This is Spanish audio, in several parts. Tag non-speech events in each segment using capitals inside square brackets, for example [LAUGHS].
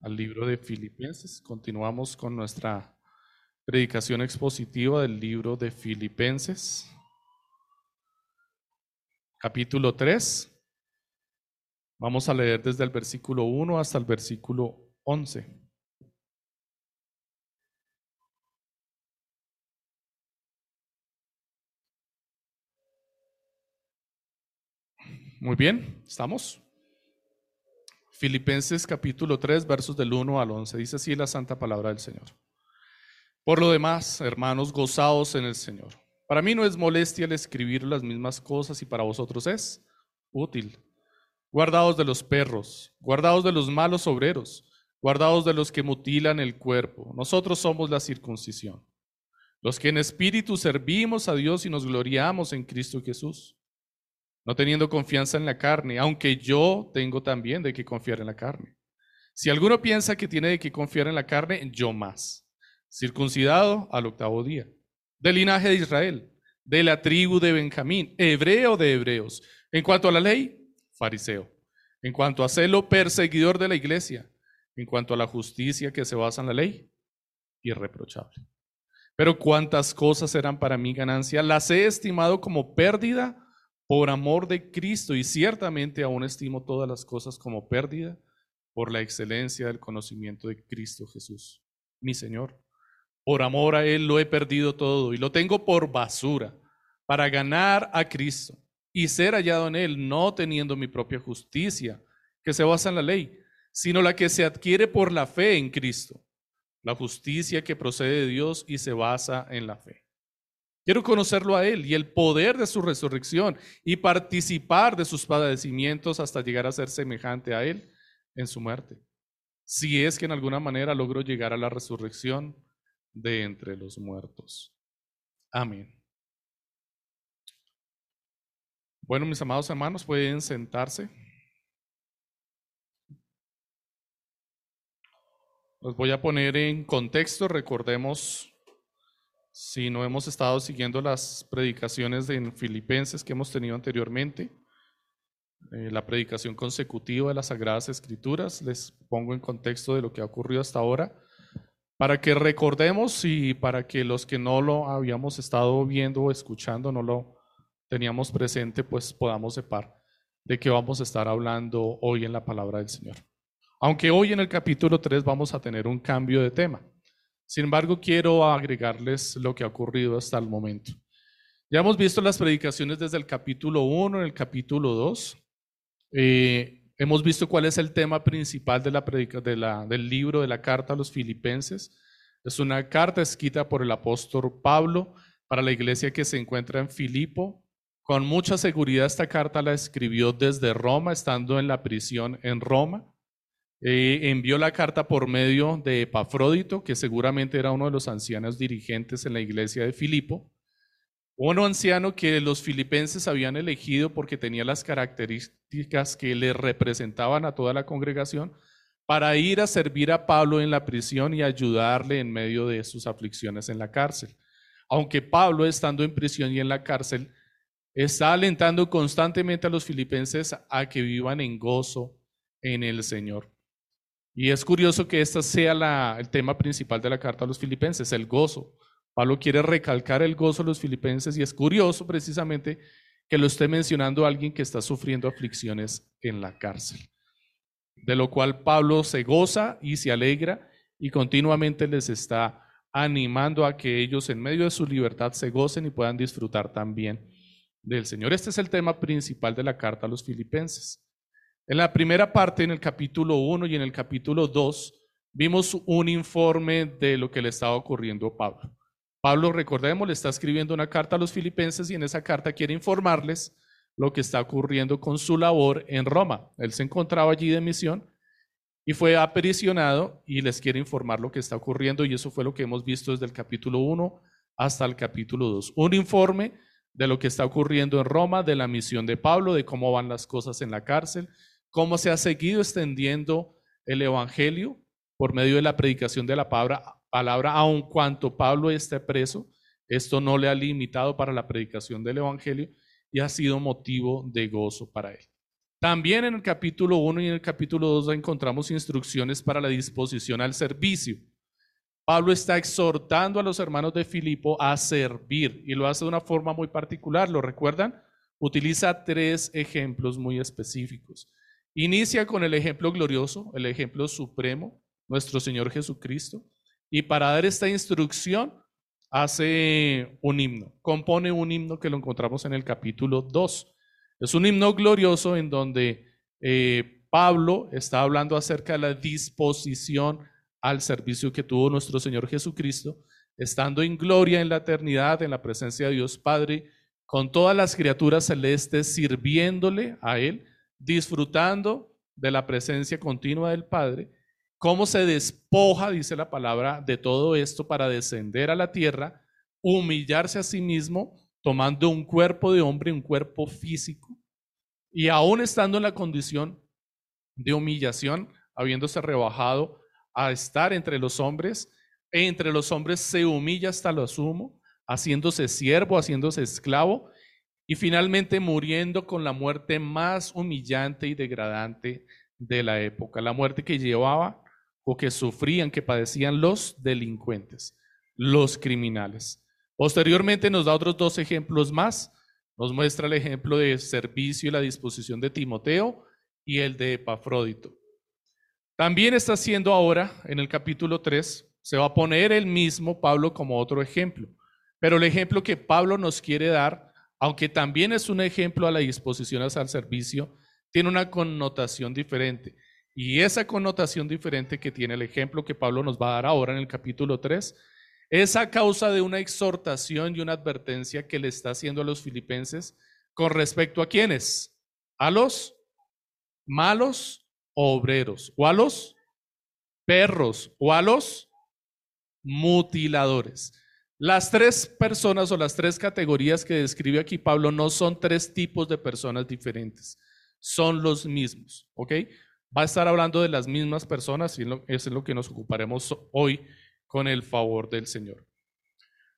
al libro de Filipenses. Continuamos con nuestra predicación expositiva del libro de Filipenses, capítulo 3. Vamos a leer desde el versículo 1 hasta el versículo 11. Muy bien, ¿estamos? Filipenses capítulo 3, versos del 1 al 11. Dice así la santa palabra del Señor. Por lo demás, hermanos, gozaos en el Señor. Para mí no es molestia el escribir las mismas cosas y para vosotros es útil. Guardaos de los perros, guardaos de los malos obreros, guardaos de los que mutilan el cuerpo. Nosotros somos la circuncisión, los que en espíritu servimos a Dios y nos gloriamos en Cristo Jesús no teniendo confianza en la carne, aunque yo tengo también de qué confiar en la carne. Si alguno piensa que tiene de qué confiar en la carne, yo más. Circuncidado al octavo día, del linaje de Israel, de la tribu de Benjamín, hebreo de hebreos. En cuanto a la ley, fariseo. En cuanto a celo, perseguidor de la iglesia. En cuanto a la justicia que se basa en la ley, irreprochable. Pero cuántas cosas eran para mí ganancia, las he estimado como pérdida por amor de Cristo y ciertamente aún estimo todas las cosas como pérdida por la excelencia del conocimiento de Cristo Jesús, mi Señor. Por amor a Él lo he perdido todo y lo tengo por basura para ganar a Cristo y ser hallado en Él, no teniendo mi propia justicia que se basa en la ley, sino la que se adquiere por la fe en Cristo, la justicia que procede de Dios y se basa en la fe. Quiero conocerlo a Él y el poder de su resurrección y participar de sus padecimientos hasta llegar a ser semejante a Él en su muerte. Si es que en alguna manera logro llegar a la resurrección de entre los muertos. Amén. Bueno, mis amados hermanos, pueden sentarse. Los voy a poner en contexto. Recordemos si no hemos estado siguiendo las predicaciones en Filipenses que hemos tenido anteriormente, eh, la predicación consecutiva de las Sagradas Escrituras, les pongo en contexto de lo que ha ocurrido hasta ahora, para que recordemos y para que los que no lo habíamos estado viendo o escuchando, no lo teníamos presente, pues podamos separar de qué vamos a estar hablando hoy en la palabra del Señor. Aunque hoy en el capítulo 3 vamos a tener un cambio de tema. Sin embargo, quiero agregarles lo que ha ocurrido hasta el momento. Ya hemos visto las predicaciones desde el capítulo 1, en el capítulo 2. Eh, hemos visto cuál es el tema principal del libro de la carta a los filipenses. Es una carta escrita por el apóstol Pablo para la iglesia que se encuentra en Filipo. Con mucha seguridad esta carta la escribió desde Roma, estando en la prisión en Roma. Eh, envió la carta por medio de Epafrodito, que seguramente era uno de los ancianos dirigentes en la iglesia de Filipo, un anciano que los filipenses habían elegido porque tenía las características que le representaban a toda la congregación para ir a servir a Pablo en la prisión y ayudarle en medio de sus aflicciones en la cárcel. Aunque Pablo, estando en prisión y en la cárcel, está alentando constantemente a los filipenses a que vivan en gozo en el Señor. Y es curioso que este sea el tema principal de la carta a los filipenses, el gozo. Pablo quiere recalcar el gozo a los filipenses y es curioso precisamente que lo esté mencionando alguien que está sufriendo aflicciones en la cárcel. De lo cual Pablo se goza y se alegra y continuamente les está animando a que ellos en medio de su libertad se gocen y puedan disfrutar también del Señor. Este es el tema principal de la carta a los filipenses. En la primera parte, en el capítulo 1 y en el capítulo 2, vimos un informe de lo que le estaba ocurriendo a Pablo. Pablo, recordemos, le está escribiendo una carta a los filipenses y en esa carta quiere informarles lo que está ocurriendo con su labor en Roma. Él se encontraba allí de misión y fue aprisionado y les quiere informar lo que está ocurriendo y eso fue lo que hemos visto desde el capítulo 1 hasta el capítulo 2. Un informe de lo que está ocurriendo en Roma, de la misión de Pablo, de cómo van las cosas en la cárcel, cómo se ha seguido extendiendo el Evangelio por medio de la predicación de la palabra, palabra aun cuanto Pablo esté preso. Esto no le ha limitado para la predicación del Evangelio y ha sido motivo de gozo para él. También en el capítulo 1 y en el capítulo 2 encontramos instrucciones para la disposición al servicio. Pablo está exhortando a los hermanos de Filipo a servir y lo hace de una forma muy particular. ¿Lo recuerdan? Utiliza tres ejemplos muy específicos. Inicia con el ejemplo glorioso, el ejemplo supremo, nuestro Señor Jesucristo. Y para dar esta instrucción, hace un himno, compone un himno que lo encontramos en el capítulo 2. Es un himno glorioso en donde eh, Pablo está hablando acerca de la disposición al servicio que tuvo nuestro Señor Jesucristo, estando en gloria en la eternidad, en la presencia de Dios Padre, con todas las criaturas celestes sirviéndole a Él, disfrutando de la presencia continua del Padre cómo se despoja, dice la palabra, de todo esto para descender a la tierra, humillarse a sí mismo, tomando un cuerpo de hombre, un cuerpo físico, y aún estando en la condición de humillación, habiéndose rebajado a estar entre los hombres, entre los hombres se humilla hasta lo sumo, haciéndose siervo, haciéndose esclavo, y finalmente muriendo con la muerte más humillante y degradante de la época, la muerte que llevaba o que sufrían, que padecían los delincuentes, los criminales. Posteriormente nos da otros dos ejemplos más. Nos muestra el ejemplo de servicio y la disposición de Timoteo y el de Epafrodito. También está haciendo ahora, en el capítulo 3, se va a poner el mismo Pablo como otro ejemplo. Pero el ejemplo que Pablo nos quiere dar, aunque también es un ejemplo a la disposición al servicio, tiene una connotación diferente. Y esa connotación diferente que tiene el ejemplo que Pablo nos va a dar ahora en el capítulo 3 es a causa de una exhortación y una advertencia que le está haciendo a los filipenses con respecto a quiénes? A los malos obreros o a los perros o a los mutiladores. Las tres personas o las tres categorías que describe aquí Pablo no son tres tipos de personas diferentes, son los mismos, ¿ok? va a estar hablando de las mismas personas y eso es lo que nos ocuparemos hoy con el favor del Señor.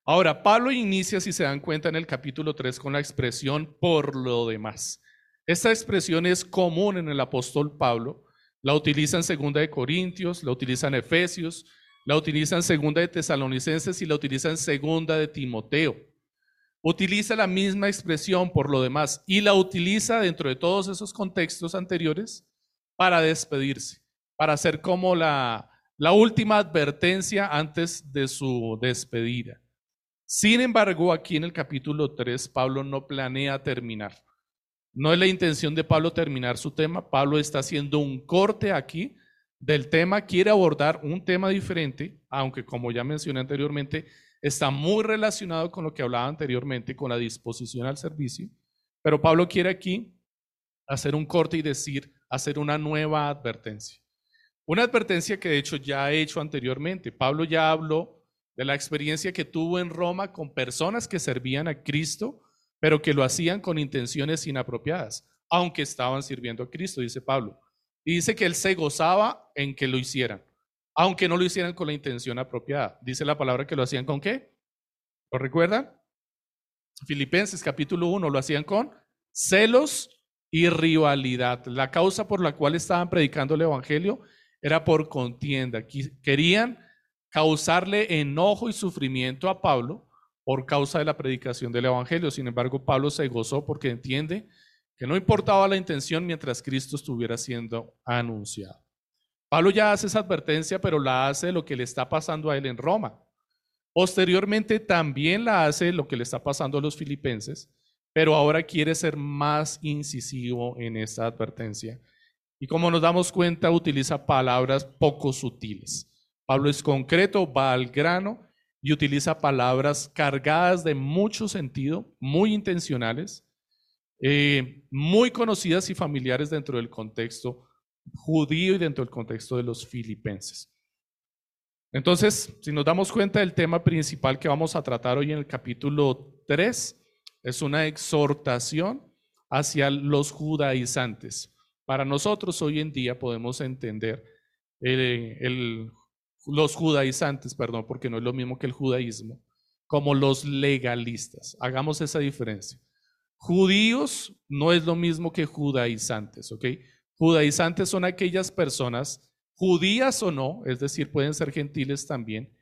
Ahora, Pablo inicia, si se dan cuenta, en el capítulo 3 con la expresión por lo demás. Esta expresión es común en el apóstol Pablo. La utiliza en segunda de Corintios, la utiliza en Efesios, la utiliza en segunda de Tesalonicenses y la utiliza en segunda de Timoteo. Utiliza la misma expresión por lo demás y la utiliza dentro de todos esos contextos anteriores para despedirse, para hacer como la, la última advertencia antes de su despedida. Sin embargo, aquí en el capítulo 3, Pablo no planea terminar. No es la intención de Pablo terminar su tema. Pablo está haciendo un corte aquí del tema, quiere abordar un tema diferente, aunque como ya mencioné anteriormente, está muy relacionado con lo que hablaba anteriormente, con la disposición al servicio. Pero Pablo quiere aquí hacer un corte y decir, hacer una nueva advertencia. Una advertencia que de hecho ya he hecho anteriormente. Pablo ya habló de la experiencia que tuvo en Roma con personas que servían a Cristo, pero que lo hacían con intenciones inapropiadas, aunque estaban sirviendo a Cristo, dice Pablo. Y dice que él se gozaba en que lo hicieran, aunque no lo hicieran con la intención apropiada. Dice la palabra que lo hacían con qué? ¿Lo recuerdan? Filipenses capítulo 1 lo hacían con celos y rivalidad. La causa por la cual estaban predicando el Evangelio era por contienda. Querían causarle enojo y sufrimiento a Pablo por causa de la predicación del Evangelio. Sin embargo, Pablo se gozó porque entiende que no importaba la intención mientras Cristo estuviera siendo anunciado. Pablo ya hace esa advertencia, pero la hace lo que le está pasando a él en Roma. Posteriormente también la hace lo que le está pasando a los filipenses, pero ahora quiere ser más incisivo en esta advertencia. Y como nos damos cuenta, utiliza palabras poco sutiles. Pablo es concreto, va al grano y utiliza palabras cargadas de mucho sentido, muy intencionales, eh, muy conocidas y familiares dentro del contexto judío y dentro del contexto de los filipenses. Entonces, si nos damos cuenta del tema principal que vamos a tratar hoy en el capítulo 3, es una exhortación hacia los judaizantes. Para nosotros hoy en día podemos entender eh, los judaizantes, perdón, porque no es lo mismo que el judaísmo, como los legalistas. Hagamos esa diferencia. Judíos no es lo mismo que judaizantes, ¿ok? Judaizantes son aquellas personas, judías o no, es decir, pueden ser gentiles también,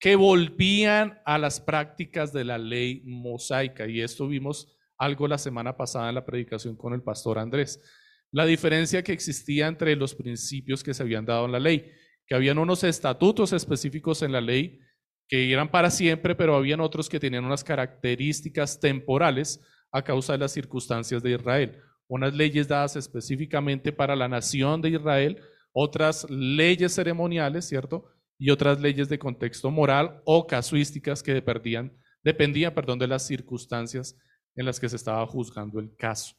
que volvían a las prácticas de la ley mosaica. Y esto vimos algo la semana pasada en la predicación con el pastor Andrés. La diferencia que existía entre los principios que se habían dado en la ley, que habían unos estatutos específicos en la ley que eran para siempre, pero habían otros que tenían unas características temporales a causa de las circunstancias de Israel. Unas leyes dadas específicamente para la nación de Israel, otras leyes ceremoniales, ¿cierto? Y otras leyes de contexto moral o casuísticas que dependían, dependían perdón, de las circunstancias en las que se estaba juzgando el caso.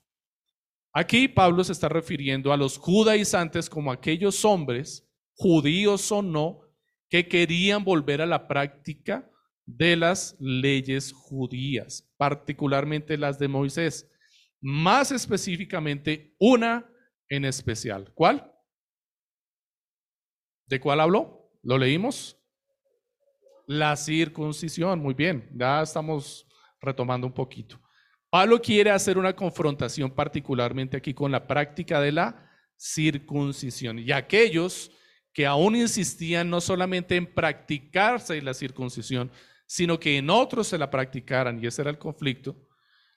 Aquí Pablo se está refiriendo a los judaizantes como aquellos hombres, judíos o no, que querían volver a la práctica de las leyes judías, particularmente las de Moisés. Más específicamente, una en especial. ¿Cuál? ¿De cuál habló? ¿Lo leímos? La circuncisión, muy bien, ya estamos retomando un poquito. Pablo quiere hacer una confrontación particularmente aquí con la práctica de la circuncisión. Y aquellos que aún insistían no solamente en practicarse la circuncisión, sino que en otros se la practicaran, y ese era el conflicto,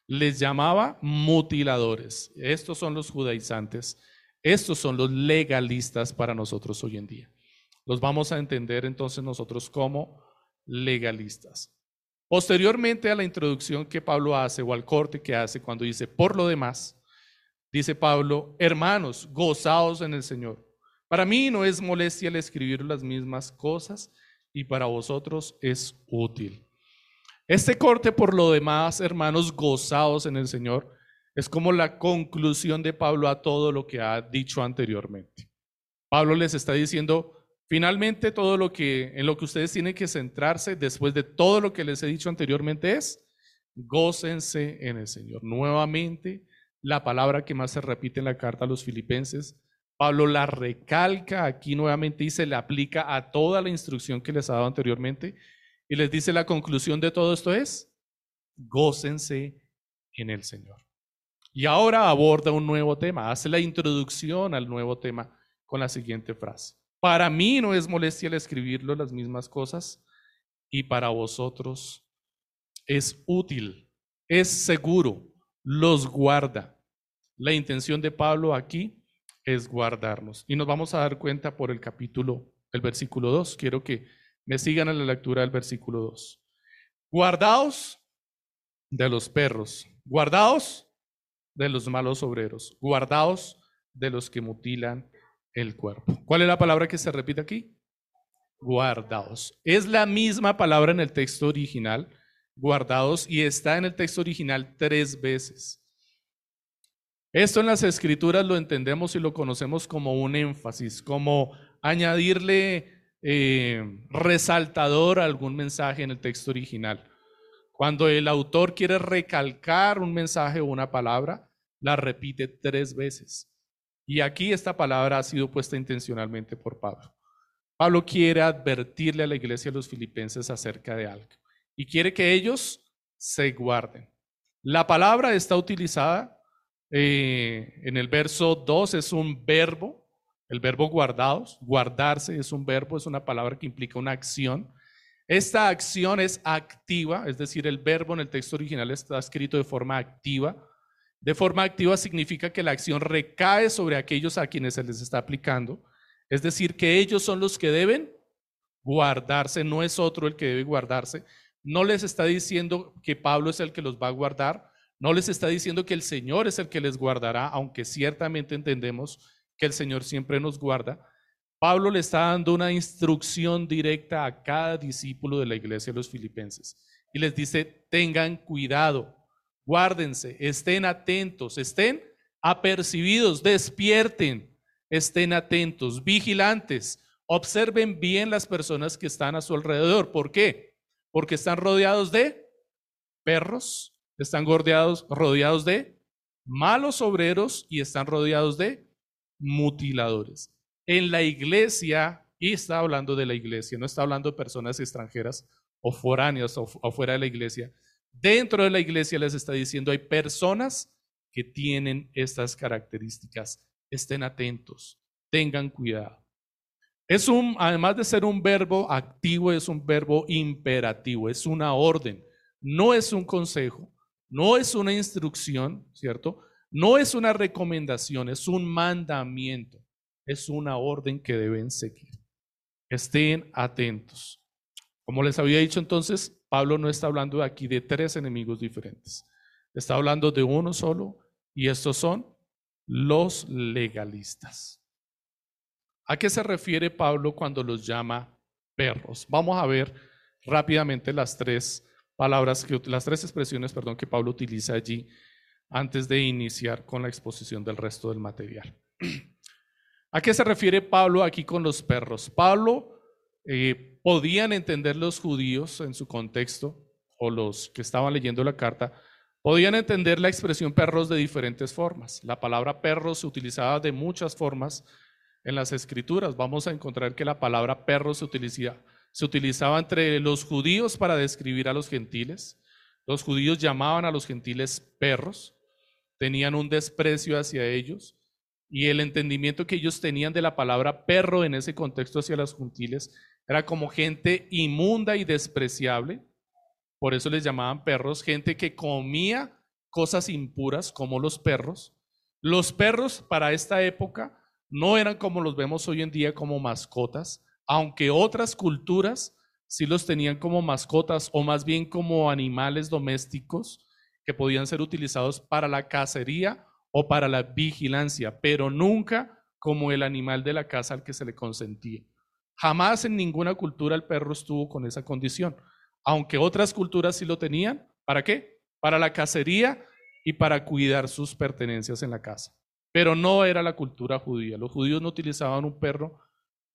les llamaba mutiladores. Estos son los judaizantes, estos son los legalistas para nosotros hoy en día. Los vamos a entender entonces nosotros como legalistas. Posteriormente a la introducción que Pablo hace o al corte que hace cuando dice, por lo demás, dice Pablo, hermanos, gozaos en el Señor. Para mí no es molestia el escribir las mismas cosas y para vosotros es útil. Este corte, por lo demás, hermanos, gozados en el Señor, es como la conclusión de Pablo a todo lo que ha dicho anteriormente. Pablo les está diciendo, finalmente todo lo que en lo que ustedes tienen que centrarse después de todo lo que les he dicho anteriormente es gócense en el Señor. Nuevamente, la palabra que más se repite en la carta a los filipenses Pablo la recalca aquí nuevamente y se le aplica a toda la instrucción que les ha dado anteriormente y les dice la conclusión de todo esto es, gócense en el Señor. Y ahora aborda un nuevo tema, hace la introducción al nuevo tema con la siguiente frase. Para mí no es molestia el escribirlo las mismas cosas y para vosotros es útil, es seguro, los guarda. La intención de Pablo aquí es guardarnos. Y nos vamos a dar cuenta por el capítulo, el versículo 2. Quiero que me sigan en la lectura del versículo 2. Guardaos de los perros, guardaos de los malos obreros, guardaos de los que mutilan el cuerpo. ¿Cuál es la palabra que se repite aquí? Guardaos. Es la misma palabra en el texto original, guardaos, y está en el texto original tres veces. Esto en las escrituras lo entendemos y lo conocemos como un énfasis, como añadirle eh, resaltador a algún mensaje en el texto original. Cuando el autor quiere recalcar un mensaje o una palabra, la repite tres veces. Y aquí esta palabra ha sido puesta intencionalmente por Pablo. Pablo quiere advertirle a la iglesia de los filipenses acerca de algo y quiere que ellos se guarden. La palabra está utilizada eh, en el verso 2 es un verbo, el verbo guardados, guardarse es un verbo, es una palabra que implica una acción. Esta acción es activa, es decir, el verbo en el texto original está escrito de forma activa. De forma activa significa que la acción recae sobre aquellos a quienes se les está aplicando. Es decir, que ellos son los que deben guardarse, no es otro el que debe guardarse. No les está diciendo que Pablo es el que los va a guardar, no les está diciendo que el Señor es el que les guardará, aunque ciertamente entendemos que el Señor siempre nos guarda. Pablo le está dando una instrucción directa a cada discípulo de la iglesia de los filipenses y les dice, tengan cuidado, guárdense, estén atentos, estén apercibidos, despierten, estén atentos, vigilantes, observen bien las personas que están a su alrededor. ¿Por qué? Porque están rodeados de perros, están rodeados, rodeados de malos obreros y están rodeados de mutiladores. En la iglesia, y está hablando de la iglesia, no está hablando de personas extranjeras o foráneas o, fuera de la iglesia, Dentro de la iglesia les está diciendo, hay personas que tienen estas características. Estén atentos, tengan cuidado. Es un, además de ser un verbo activo, es un verbo imperativo, es una orden, no es un consejo, no es una instrucción, ¿cierto? No es una recomendación, es un mandamiento, es una orden que deben seguir. Estén atentos. Como les había dicho entonces, Pablo no está hablando aquí de tres enemigos diferentes. Está hablando de uno solo y estos son los legalistas. ¿A qué se refiere Pablo cuando los llama perros? Vamos a ver rápidamente las tres palabras, que, las tres expresiones, perdón, que Pablo utiliza allí antes de iniciar con la exposición del resto del material. [CLEARS THROAT] ¿A qué se refiere Pablo aquí con los perros? Pablo eh, podían entender los judíos en su contexto o los que estaban leyendo la carta, podían entender la expresión perros de diferentes formas. La palabra perros se utilizaba de muchas formas en las escrituras vamos a encontrar que la palabra perro se utilizaba, se utilizaba entre los judíos para describir a los gentiles. Los judíos llamaban a los gentiles perros, tenían un desprecio hacia ellos y el entendimiento que ellos tenían de la palabra perro en ese contexto hacia los gentiles era como gente inmunda y despreciable. Por eso les llamaban perros, gente que comía cosas impuras como los perros. Los perros para esta época no eran como los vemos hoy en día como mascotas, aunque otras culturas sí los tenían como mascotas o más bien como animales domésticos que podían ser utilizados para la cacería o para la vigilancia, pero nunca como el animal de la casa al que se le consentía. Jamás en ninguna cultura el perro estuvo con esa condición, aunque otras culturas sí lo tenían. ¿Para qué? Para la cacería y para cuidar sus pertenencias en la casa. Pero no era la cultura judía. Los judíos no utilizaban un perro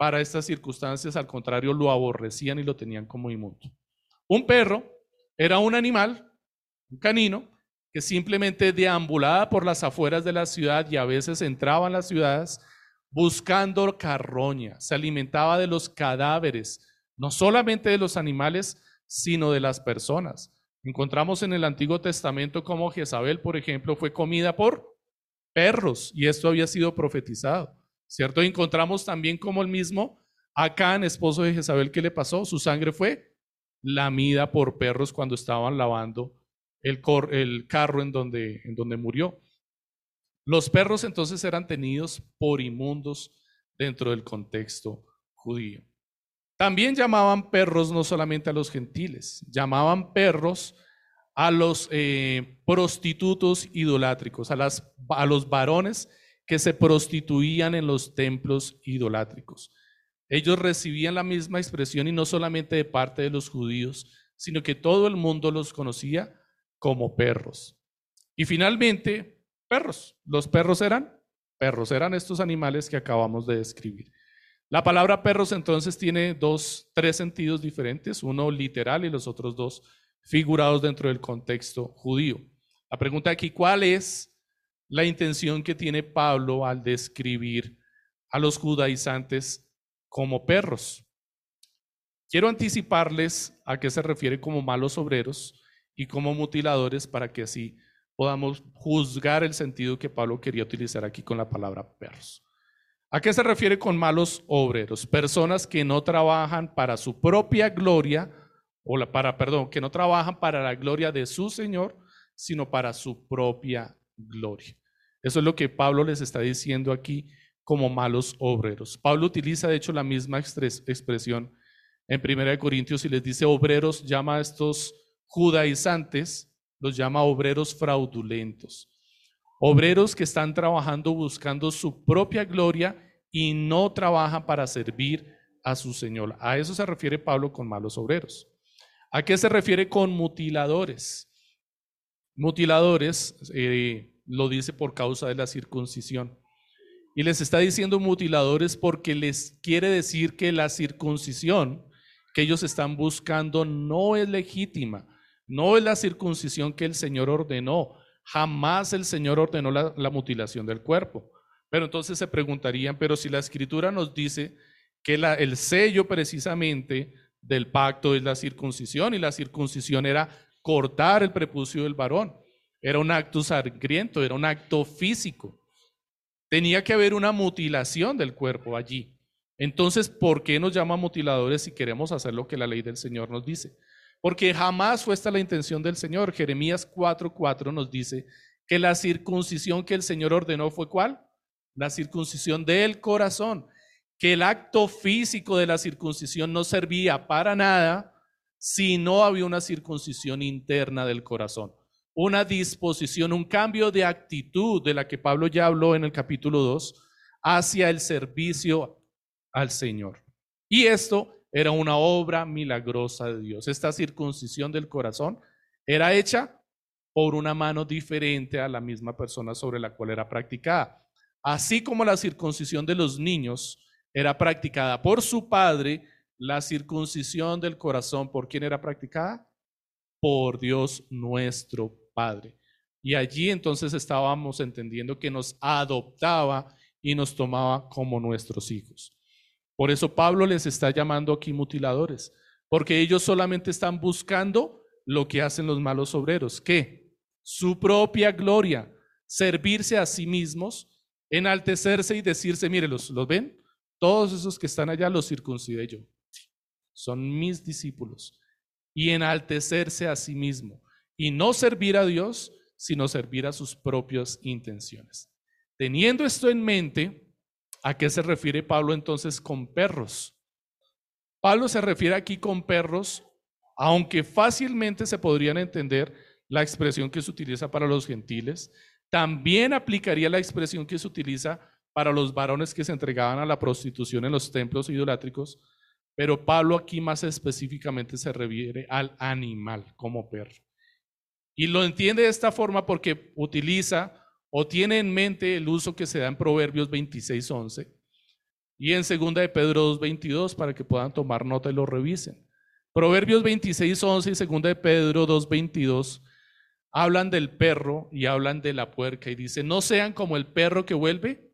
para estas circunstancias, al contrario, lo aborrecían y lo tenían como inmundo. Un perro era un animal, un canino, que simplemente deambulaba por las afueras de la ciudad y a veces entraba en las ciudades buscando carroña, se alimentaba de los cadáveres, no solamente de los animales, sino de las personas. Encontramos en el Antiguo Testamento como Jezabel, por ejemplo, fue comida por perros, y esto había sido profetizado, ¿cierto? encontramos también como el mismo Acán, esposo de Jezabel, ¿qué le pasó? Su sangre fue lamida por perros cuando estaban lavando el, carro en donde, en donde murió. Los perros entonces eran tenidos por inmundos dentro del contexto judío. También llamaban perros no solamente a los gentiles, llamaban perros a los eh, prostitutos idolátricos, a, a los varones que se prostituían en los templos idolátricos. Ellos recibían la misma expresión y no solamente de parte de los judíos, sino que todo el mundo los conocía como perros. Y finalmente, perros. Los perros eran perros, eran estos animales que acabamos de describir. La palabra perros entonces tiene dos, tres sentidos diferentes, uno literal y los otros dos figurados dentro del contexto judío. La pregunta aquí, ¿cuál es la intención que tiene Pablo al describir a los judaizantes como perros? Quiero anticiparles a qué se refiere como malos obreros y como mutiladores para que así podamos juzgar el sentido que Pablo quería utilizar aquí con la palabra perros. ¿A qué se refiere con malos obreros? Personas que no trabajan para su propia gloria, o la, para, perdón, que no trabajan para la gloria de su Señor, sino para su propia gloria. Eso es lo que Pablo les está diciendo aquí como malos obreros. Pablo utiliza de hecho la misma expresión en 1 Corintios y les dice obreros, llama a estos judaizantes, los llama obreros fraudulentos. Obreros que están trabajando buscando su propia gloria y no trabajan para servir a su Señor. A eso se refiere Pablo con malos obreros. ¿A qué se refiere con mutiladores? Mutiladores eh, lo dice por causa de la circuncisión. Y les está diciendo mutiladores porque les quiere decir que la circuncisión que ellos están buscando no es legítima, no es la circuncisión que el Señor ordenó. Jamás el Señor ordenó la, mutilación del cuerpo. Pero entonces se preguntarían, pero si la escritura nos dice que la, el sello precisamente del pacto es la circuncisión y la circuncisión era cortar el prepucio del varón. Era un acto sangriento, era un acto físico. Tenía que haber una mutilación del cuerpo allí. Entonces, ¿por qué nos llama mutiladores si queremos hacer lo que la ley del Señor nos dice? Porque jamás fue esta la intención del Señor. Jeremías 4:4 nos dice que la circuncisión que el Señor ordenó fue cuál? La circuncisión del corazón. Que el acto físico de la circuncisión no servía para nada si no había una circuncisión interna del corazón. Una disposición, un cambio de actitud de la que Pablo ya habló en el capítulo 2 hacia el servicio al Señor. Y esto era una obra milagrosa de Dios. Esta circuncisión del corazón era hecha por una mano diferente a la misma persona sobre la cual era practicada. Así como la circuncisión de los niños era practicada por su padre, la circuncisión del corazón, ¿por quién era practicada? Por Dios nuestro Padre. Y allí entonces estábamos entendiendo que nos adoptaba y nos tomaba como nuestros hijos. Por eso Pablo les está llamando aquí mutiladores, porque ellos solamente están buscando lo que hacen los malos obreros. ¿Qué? Su propia gloria, servirse a sí mismos, enaltecerse y decirse, mire, ¿los, ¿los ven? Todos esos que están allá los circuncidé yo. Son mis discípulos. Y enaltecerse a sí mismo. Y no servir a Dios, sino servir a sus propias intenciones. Teniendo esto en mente, ¿A qué se refiere Pablo entonces con perros? Pablo se refiere aquí con perros, aunque fácilmente se podrían entender la expresión que se utiliza para los gentiles, también aplicaría la expresión que se utiliza para los varones que se entregaban a la prostitución en los templos idolátricos, pero Pablo aquí más específicamente se refiere al animal como perro. Y lo entiende de esta forma porque utiliza o tiene en mente el uso que se da en Proverbios 26.11 y en 2 de Pedro 2.22 para que puedan tomar nota y lo revisen. Proverbios 26.11 y 2 de Pedro 2.22 hablan del perro y hablan de la puerca y dice, no sean como el perro que vuelve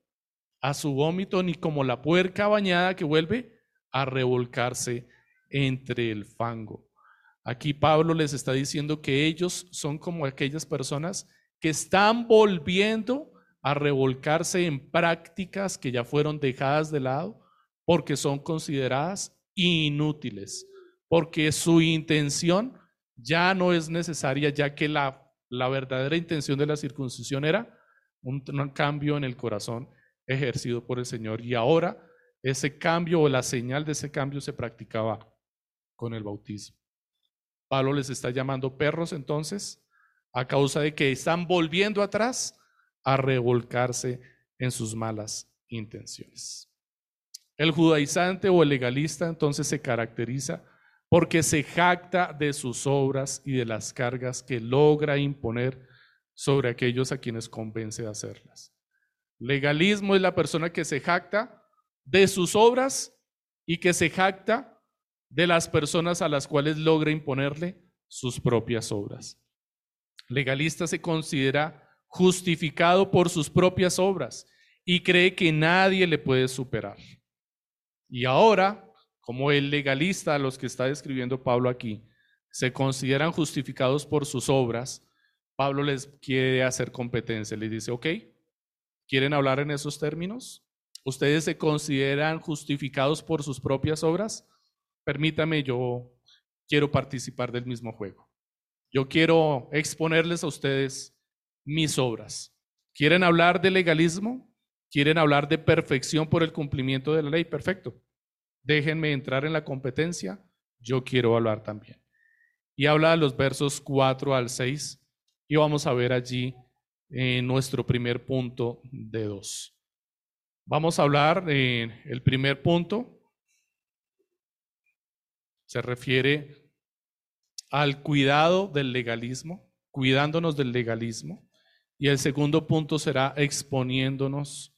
a su vómito ni como la puerca bañada que vuelve a revolcarse entre el fango. Aquí Pablo les está diciendo que ellos son como aquellas personas que están volviendo a revolcarse en prácticas que ya fueron dejadas de lado porque son consideradas inútiles, porque su intención ya no es necesaria, ya que la, la verdadera intención de la circuncisión era un, un cambio en el corazón ejercido por el Señor. Y ahora ese cambio o la señal de ese cambio se practicaba con el bautismo. Pablo les está llamando perros entonces a causa de que están volviendo atrás a revolcarse en sus malas intenciones. El judaizante o el legalista entonces se caracteriza porque se jacta de sus obras y de las cargas que logra imponer sobre aquellos a quienes convence de hacerlas. Legalismo es la persona que se jacta de sus obras y que se jacta de las personas a las cuales logra imponerle sus propias obras legalista se considera justificado por sus propias obras y cree que nadie le puede superar. Y ahora, como el legalista a los que está describiendo Pablo aquí, se consideran justificados por sus obras, Pablo les quiere hacer competencia. Le dice, ok, ¿quieren hablar en esos términos? ¿Ustedes se consideran justificados por sus propias obras? Permítame, yo quiero participar del mismo juego. Yo quiero exponerles a ustedes mis obras. ¿Quieren hablar de legalismo? ¿Quieren hablar de perfección por el cumplimiento de la ley? Perfecto. Déjenme entrar en la competencia. Yo quiero hablar también. Y habla de los versos 4 al 6 y vamos a ver allí en nuestro primer punto de dos. Vamos a hablar en el primer punto. Se refiere al cuidado del legalismo, cuidándonos del legalismo. Y el segundo punto será exponiéndonos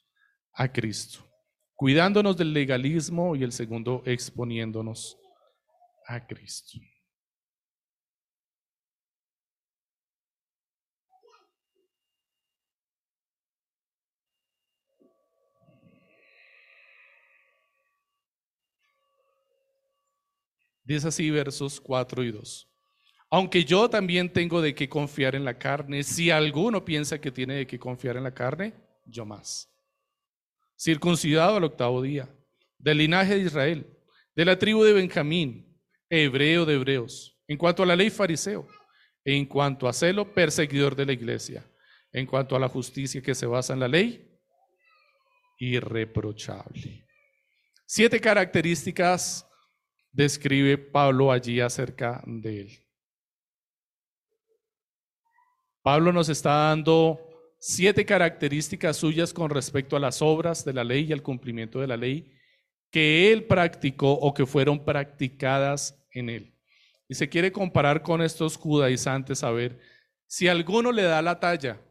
a Cristo. Cuidándonos del legalismo y el segundo exponiéndonos a Cristo. Dice así versos 4 y 2. Aunque yo también tengo de qué confiar en la carne, si alguno piensa que tiene de qué confiar en la carne, yo más. Circuncidado al octavo día, del linaje de Israel, de la tribu de Benjamín, hebreo de hebreos, en cuanto a la ley fariseo, en cuanto a celo, perseguidor de la iglesia, en cuanto a la justicia que se basa en la ley, irreprochable. Siete características describe Pablo allí acerca de él. Pablo nos está dando siete características suyas con respecto a las obras de la ley y al cumplimiento de la ley que él practicó o que fueron practicadas en él. Y se quiere comparar con estos judaizantes a ver si alguno le da la talla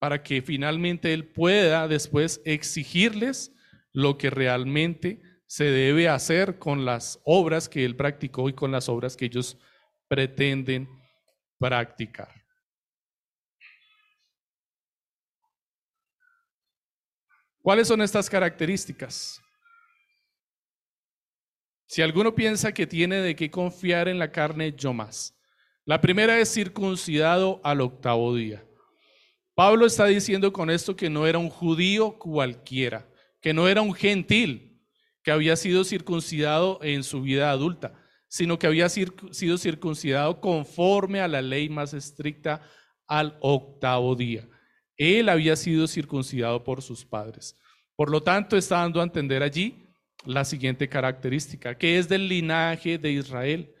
para que finalmente él pueda después exigirles lo que realmente se debe hacer con las obras que él practicó y con las obras que ellos pretenden practicar. ¿Cuáles son estas características? Si alguno piensa que tiene de qué confiar en la carne, yo más. La primera es circuncidado al octavo día. Pablo está diciendo con esto que no era un judío cualquiera, que no era un gentil que había sido circuncidado en su vida adulta, sino que había sido circuncidado conforme a la ley más estricta al octavo día. Él había sido circuncidado por sus padres. Por lo tanto, está dando a entender allí la siguiente característica, que es del linaje de Israel.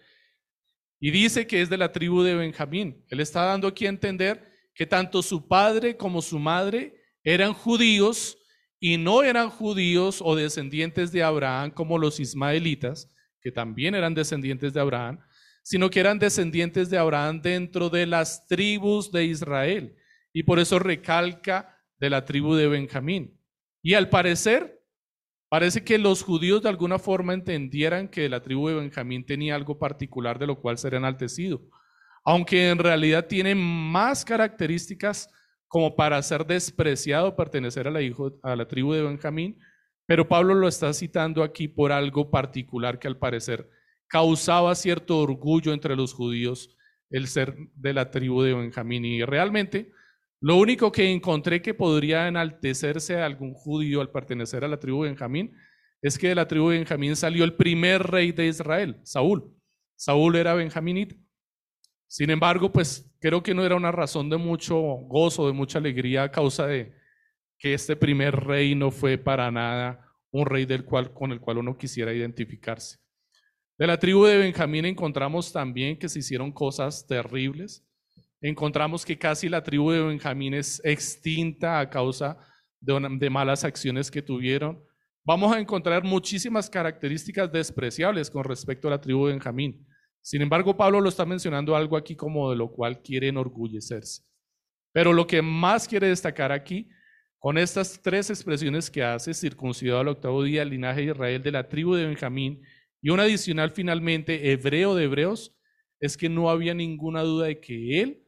Y dice que es de la tribu de Benjamín. Él está dando aquí a entender que tanto su padre como su madre eran judíos y no eran judíos o descendientes de Abraham como los ismaelitas, que también eran descendientes de Abraham, sino que eran descendientes de Abraham dentro de las tribus de Israel. Y por eso recalca de la tribu de Benjamín. Y al parecer, Parece que los judíos de alguna forma entendieran que la tribu de Benjamín tenía algo particular de lo cual ser enaltecido, aunque en realidad tiene más características como para ser despreciado pertenecer a la, tribu de Benjamín, pero Pablo lo está citando aquí por algo particular que al parecer causaba cierto orgullo entre los judíos el ser de la tribu de Benjamín y realmente lo único que encontré que podría enaltecerse a algún judío al pertenecer a la tribu de Benjamín es que de la tribu de Benjamín salió el primer rey de Israel, Saúl. Saúl era benjaminita. Sin embargo, pues creo que no era una razón de mucho gozo, de mucha alegría a causa de que este primer rey no fue para nada un rey del cual, con el cual uno quisiera identificarse. De la tribu de Benjamín encontramos también que se hicieron cosas terribles encontramos que casi la tribu de Benjamín es extinta a causa de, malas acciones que tuvieron. Vamos a encontrar muchísimas características despreciables con respecto a la tribu de Benjamín. Sin embargo, Pablo lo está mencionando algo aquí como de lo cual quiere enorgullecerse. Pero lo que más quiere destacar aquí, con estas tres expresiones que hace, circuncidado al octavo día, el linaje de Israel de la tribu de Benjamín, y un adicional finalmente, hebreo de hebreos, es que no había ninguna duda de que él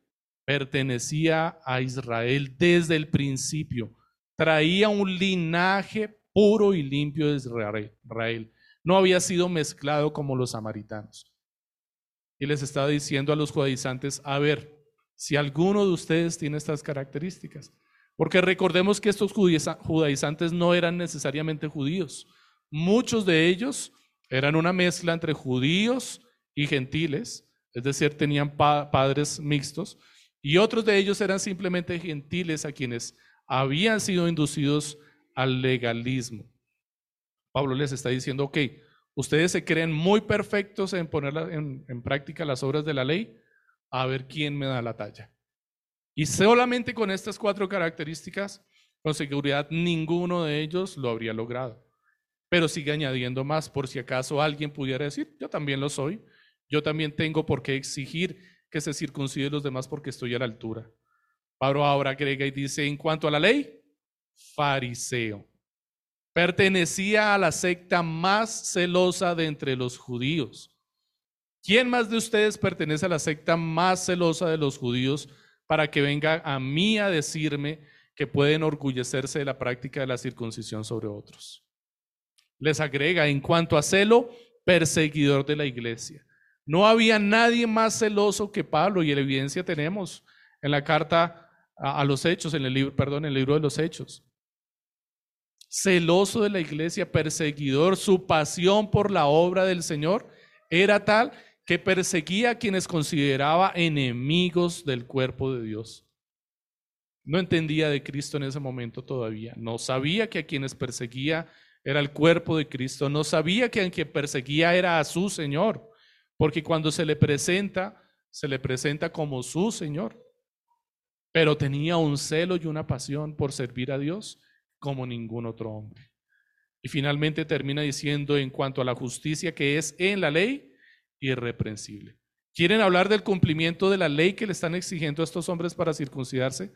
pertenecía a Israel desde el principio. Traía un linaje puro y limpio de Israel. No había sido mezclado como los samaritanos. Y les estaba diciendo a los judaizantes, a ver, si alguno de ustedes tiene estas características. Porque recordemos que estos judaizantes no eran necesariamente judíos. Muchos de ellos eran una mezcla entre judíos y gentiles, es decir, tenían padres mixtos, y otros de ellos eran simplemente gentiles a quienes habían sido inducidos al legalismo. Pablo les está diciendo, ok, ustedes se creen muy perfectos en poner en, práctica las obras de la ley, a ver quién me da la talla. Y solamente con estas cuatro características, con seguridad ninguno de ellos lo habría logrado. Pero sigue añadiendo más por si acaso alguien pudiera decir, yo también lo soy, yo también tengo por qué exigir que se circuncide los demás porque estoy a la altura. Pablo ahora agrega y dice, en cuanto a la ley, fariseo. Pertenecía a la secta más celosa de entre los judíos. ¿Quién más de ustedes pertenece a la secta más celosa de los judíos para que venga a mí a decirme que puede enorgullecerse de la práctica de la circuncisión sobre otros? Les agrega, en cuanto a celo, perseguidor de la iglesia. No había nadie más celoso que Pablo y la evidencia tenemos en la carta a, los hechos, en el libro, perdón, en el libro de los hechos. Celoso de la iglesia, perseguidor, su pasión por la obra del Señor era tal que perseguía a quienes consideraba enemigos del cuerpo de Dios. No entendía de Cristo en ese momento todavía. No sabía que a quienes perseguía era el cuerpo de Cristo. No sabía que a quien perseguía era a su Señor. Porque cuando se le presenta, se le presenta como su Señor. Pero tenía un celo y una pasión por servir a Dios como ningún otro hombre. Y finalmente termina diciendo en cuanto a la justicia que es en la ley, irreprensible. ¿Quieren hablar del cumplimiento de la ley que le están exigiendo a estos hombres para circuncidarse?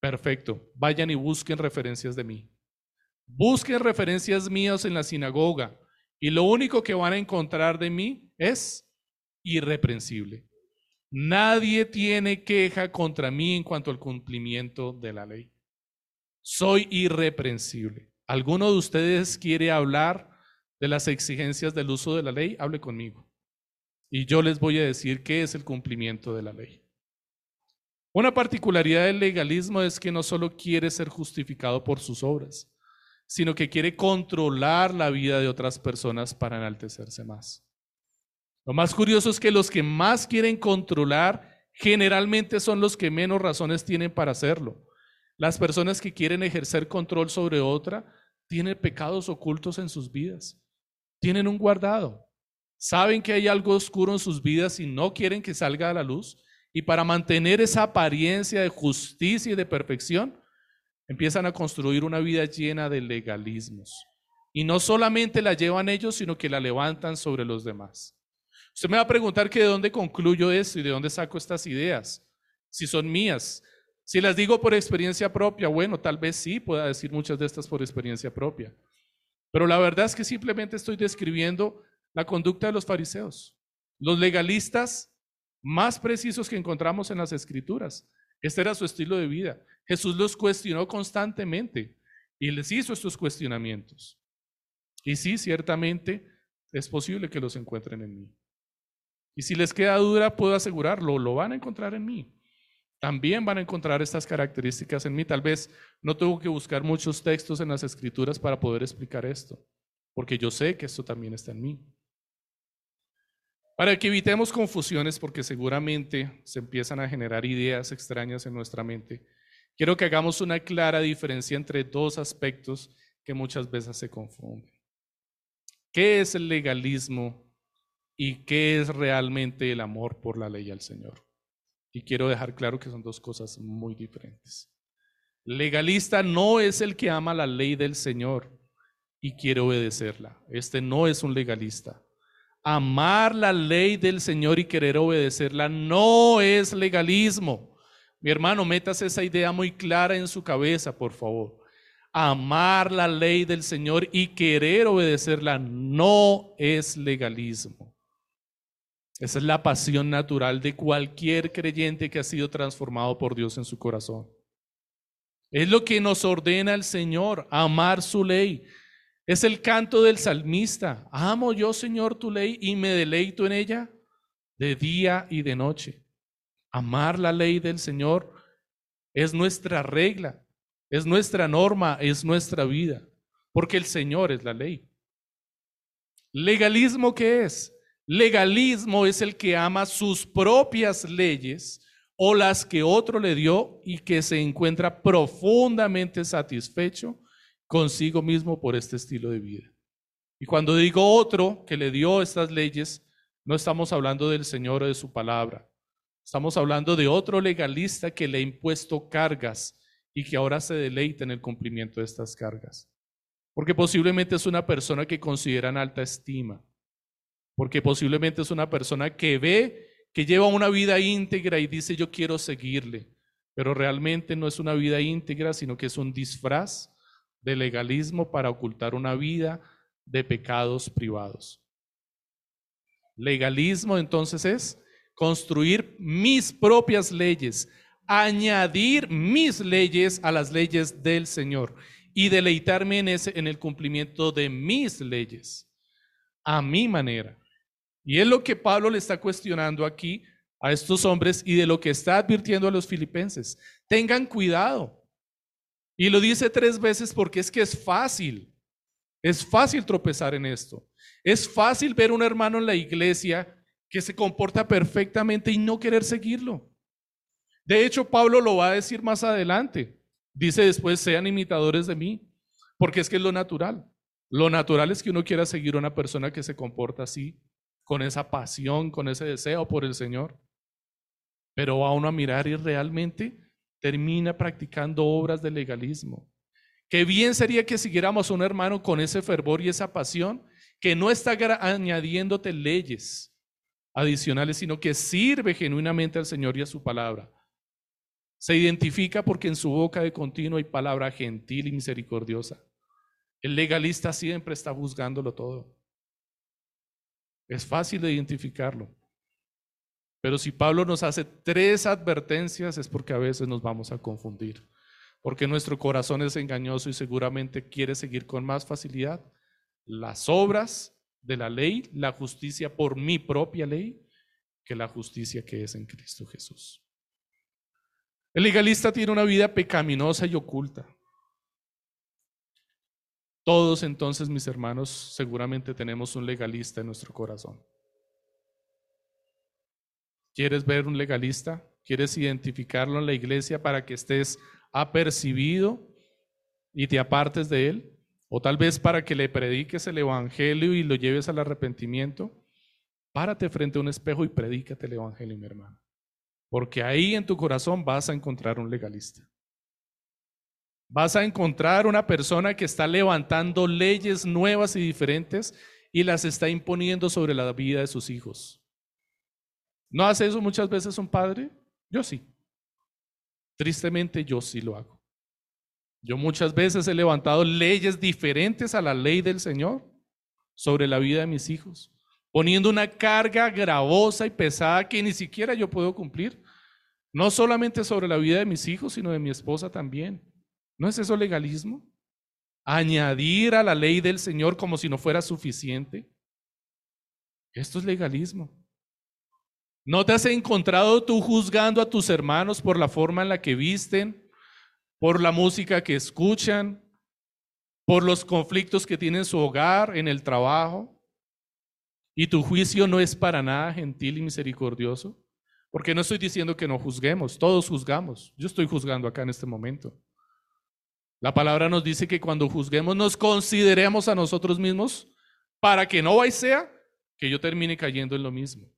Perfecto. Vayan y busquen referencias de mí. Busquen referencias mías en la sinagoga. Y lo único que van a encontrar de mí es irreprensible. Nadie tiene queja contra mí en cuanto al cumplimiento de la ley. Soy irreprensible. ¿Alguno de ustedes quiere hablar de las exigencias del uso de la ley? Hable conmigo. Y yo les voy a decir qué es el cumplimiento de la ley. Una particularidad del legalismo es que no solo quiere ser justificado por sus obras, sino que quiere controlar la vida de otras personas para enaltecerse más. Lo más curioso es que los que más quieren controlar generalmente son los que menos razones tienen para hacerlo. Las personas que quieren ejercer control sobre otra tienen pecados ocultos en sus vidas, tienen un guardado, saben que hay algo oscuro en sus vidas y no quieren que salga a la luz. Y para mantener esa apariencia de justicia y de perfección, empiezan a construir una vida llena de legalismos. Y no solamente la llevan ellos, sino que la levantan sobre los demás. Usted me va a preguntar que de dónde concluyo esto y de dónde saco estas ideas, si son mías. Si las digo por experiencia propia, bueno, tal vez sí pueda decir muchas de estas por experiencia propia. Pero la verdad es que simplemente estoy describiendo la conducta de los fariseos, los legalistas más precisos que encontramos en las escrituras. Este era su estilo de vida. Jesús los cuestionó constantemente y les hizo estos cuestionamientos. Y sí, ciertamente es posible que los encuentren en mí. Y si les queda duda, puedo asegurarlo, lo van a encontrar en mí. También van a encontrar estas características en mí. Tal vez no tengo que buscar muchos textos en las escrituras para poder explicar esto, porque yo sé que esto también está en mí. Para que evitemos confusiones, porque seguramente se empiezan a generar ideas extrañas en nuestra mente, quiero que hagamos una clara diferencia entre dos aspectos que muchas veces se confunden. ¿Qué es el legalismo y qué es realmente el amor por la ley al Señor? Y quiero dejar claro que son dos cosas muy diferentes. Legalista no es el que ama la ley del Señor y quiere obedecerla. Este no es un legalista. Amar la ley del Señor y querer obedecerla no es legalismo. Mi hermano, metas esa idea muy clara en su cabeza, por favor. Amar la ley del Señor y querer obedecerla no es legalismo. Esa es la pasión natural de cualquier creyente que ha sido transformado por Dios en su corazón. Es lo que nos ordena el Señor, amar su ley. Es el canto del salmista. Amo yo, Señor, tu ley y me deleito en ella de día y de noche. Amar la ley del Señor es nuestra regla, es nuestra norma, es nuestra vida, porque el Señor es la ley. ¿Legalismo qué es? Legalismo es el que ama sus propias leyes o las que otro le dio y que se encuentra profundamente satisfecho consigo mismo por este estilo de vida. Y cuando digo otro que le dio estas leyes, no estamos hablando del Señor o de su palabra. Estamos hablando de otro legalista que le ha impuesto cargas y que ahora se deleita en el cumplimiento de estas cargas. Porque posiblemente es una persona que consideran alta estima. Porque posiblemente es una persona que ve que lleva una vida íntegra y dice yo quiero seguirle. Pero realmente no es una vida íntegra, sino que es un disfraz de legalismo para ocultar una vida de pecados privados. Legalismo entonces es construir mis propias leyes, añadir mis leyes a las leyes del Señor y deleitarme en, el cumplimiento de mis leyes, a mi manera. Y es lo que Pablo le está cuestionando aquí a estos hombres y de lo que está advirtiendo a los filipenses. Tengan cuidado. Y lo dice tres veces porque es que es fácil. Es fácil tropezar en esto. Es fácil ver un hermano en la iglesia que se comporta perfectamente y no querer seguirlo. De hecho, Pablo lo va a decir más adelante. Dice después, sean imitadores de mí, porque es que es lo natural. Lo natural es que uno quiera seguir a una persona que se comporta así, con esa pasión, con ese deseo por el Señor. Pero va uno a mirar y realmente termina practicando obras de legalismo. Qué bien sería que siguiéramos un hermano con ese fervor y esa pasión, que no está añadiéndote leyes adicionales, sino que sirve genuinamente al Señor y a su palabra. Se identifica porque en su boca de continuo hay palabra gentil y misericordiosa. El legalista siempre está juzgándolo todo. Es fácil de identificarlo. Pero si Pablo nos hace tres advertencias es porque a veces nos vamos a confundir. Porque nuestro corazón es engañoso y seguramente quiere seguir con más facilidad las obras de la ley, la justicia por mi propia ley, que la justicia que es en Cristo Jesús. El legalista tiene una vida pecaminosa y oculta. Todos entonces, mis hermanos, seguramente tenemos un legalista en nuestro corazón. ¿Quieres ver un legalista? ¿Quieres identificarlo en la iglesia para que estés apercibido y te apartes de él? ¿O tal vez para que le prediques el evangelio y lo lleves al arrepentimiento? Párate frente a un espejo y predícate el evangelio, mi hermano. Porque ahí en tu corazón vas a encontrar un legalista. Vas a encontrar una persona que está levantando leyes nuevas y diferentes y las está imponiendo sobre la vida de sus hijos. ¿No hace eso muchas veces un padre? Yo sí. Tristemente yo sí lo hago. Yo muchas veces he levantado leyes diferentes a la ley del Señor sobre la vida de mis hijos, poniendo una carga gravosa y pesada que ni siquiera yo puedo cumplir, no solamente sobre la vida de mis hijos, sino de mi esposa también. ¿No es eso legalismo? Añadir a la ley del Señor como si no fuera suficiente. Esto es legalismo. ¿No te has encontrado tú juzgando a tus hermanos por la forma en la que visten, por la música que escuchan, por los conflictos que tienen en su hogar, en el trabajo? ¿Y tu juicio no es para nada gentil y misericordioso? Porque no estoy diciendo que no juzguemos, todos juzgamos. Yo estoy juzgando acá en este momento. La palabra nos dice que cuando juzguemos nos consideremos a nosotros mismos para que no vaya sea que yo termine cayendo en lo mismo.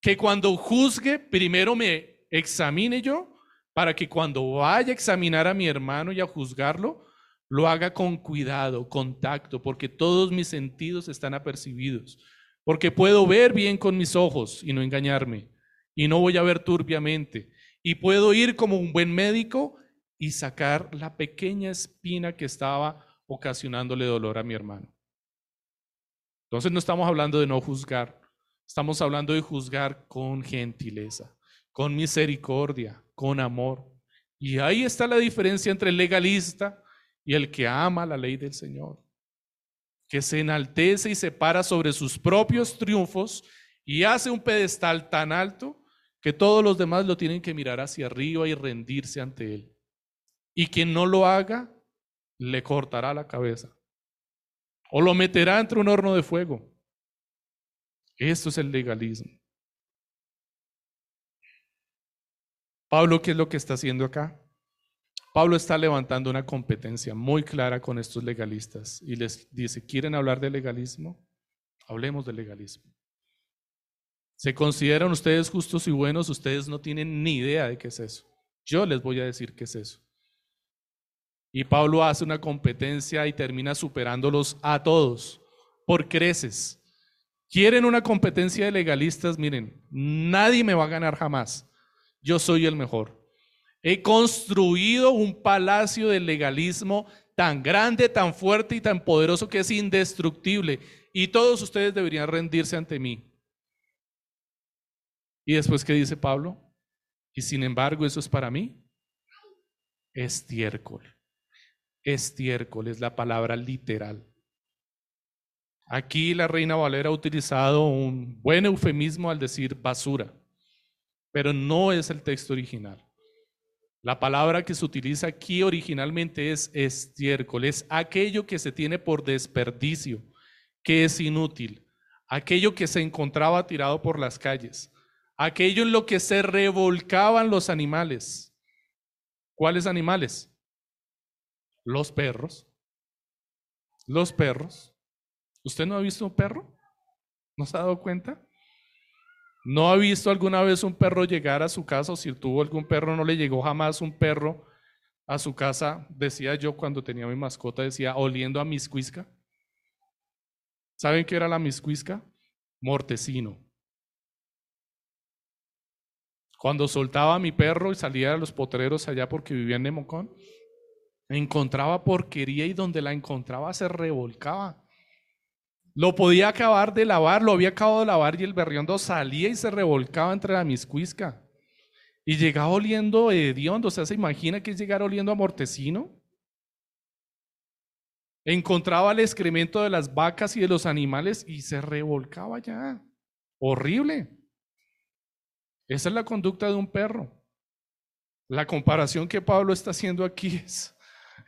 Que cuando juzgue, primero me examine yo para que cuando vaya a examinar a mi hermano y a juzgarlo, lo haga con cuidado, con tacto, porque todos mis sentidos están apercibidos. Porque puedo ver bien con mis ojos y no engañarme. Y no voy a ver turbiamente. Y puedo ir como un buen médico y sacar la pequeña espina que estaba ocasionándole dolor a mi hermano. Entonces no estamos hablando de no juzgar, estamos hablando de juzgar con gentileza, con misericordia, con amor. Y ahí está la diferencia entre el legalista y el que ama la ley del Señor, que se enaltece y se para sobre sus propios triunfos y hace un pedestal tan alto que todos los demás lo tienen que mirar hacia arriba y rendirse ante él. Y quien no lo haga, le cortará la cabeza. O lo meterá entre un horno de fuego. Esto es el legalismo. Pablo, ¿qué es lo que está haciendo acá? Pablo está levantando una competencia muy clara con estos legalistas y les dice, ¿quieren hablar de legalismo? Hablemos de legalismo. ¿Se consideran ustedes justos y buenos? Ustedes no tienen ni idea de qué es eso. Yo les voy a decir qué es eso. Y Pablo hace una competencia y termina superándolos a todos por creces. Quieren una competencia de legalistas, miren, nadie me va a ganar jamás. Yo soy el mejor. He construido un palacio de legalismo tan grande, tan fuerte y tan poderoso que es indestructible. Y todos ustedes deberían rendirse ante mí. Y después, ¿qué dice Pablo? Y sin embargo, eso es para mí estiércol estiércol, es la palabra literal. Aquí la Reina Valera ha utilizado un buen eufemismo al decir basura, pero no es el texto original. La palabra que se utiliza aquí originalmente es estiércol, es aquello que se tiene por desperdicio, que es inútil, aquello que se encontraba tirado por las calles, aquello en lo que se revolcaban los animales. ¿Cuáles animales? Los perros. Los perros. ¿Usted no ha visto un perro? ¿No se ha dado cuenta? ¿No ha visto alguna vez un perro llegar a su casa o si tuvo algún perro, no le llegó jamás un perro a su casa? Decía yo cuando tenía mi mascota, decía, oliendo a miscuisca. ¿Saben qué era la miscuisca? Mortecino. Cuando soltaba a mi perro y salía a los potreros allá porque vivía en Nemocón, encontraba porquería y donde la encontraba se revolcaba. Lo podía acabar de lavar, lo había acabado de lavar y el berriondo salía y se revolcaba entre la miscuisca. Y llegaba oliendo hediondo, o sea, ¿se imagina que es llegar oliendo a mortecino? Encontraba el excremento de las vacas y de los animales y se revolcaba ya. Horrible. Esa es la conducta de un perro. La comparación que Pablo está haciendo aquí es,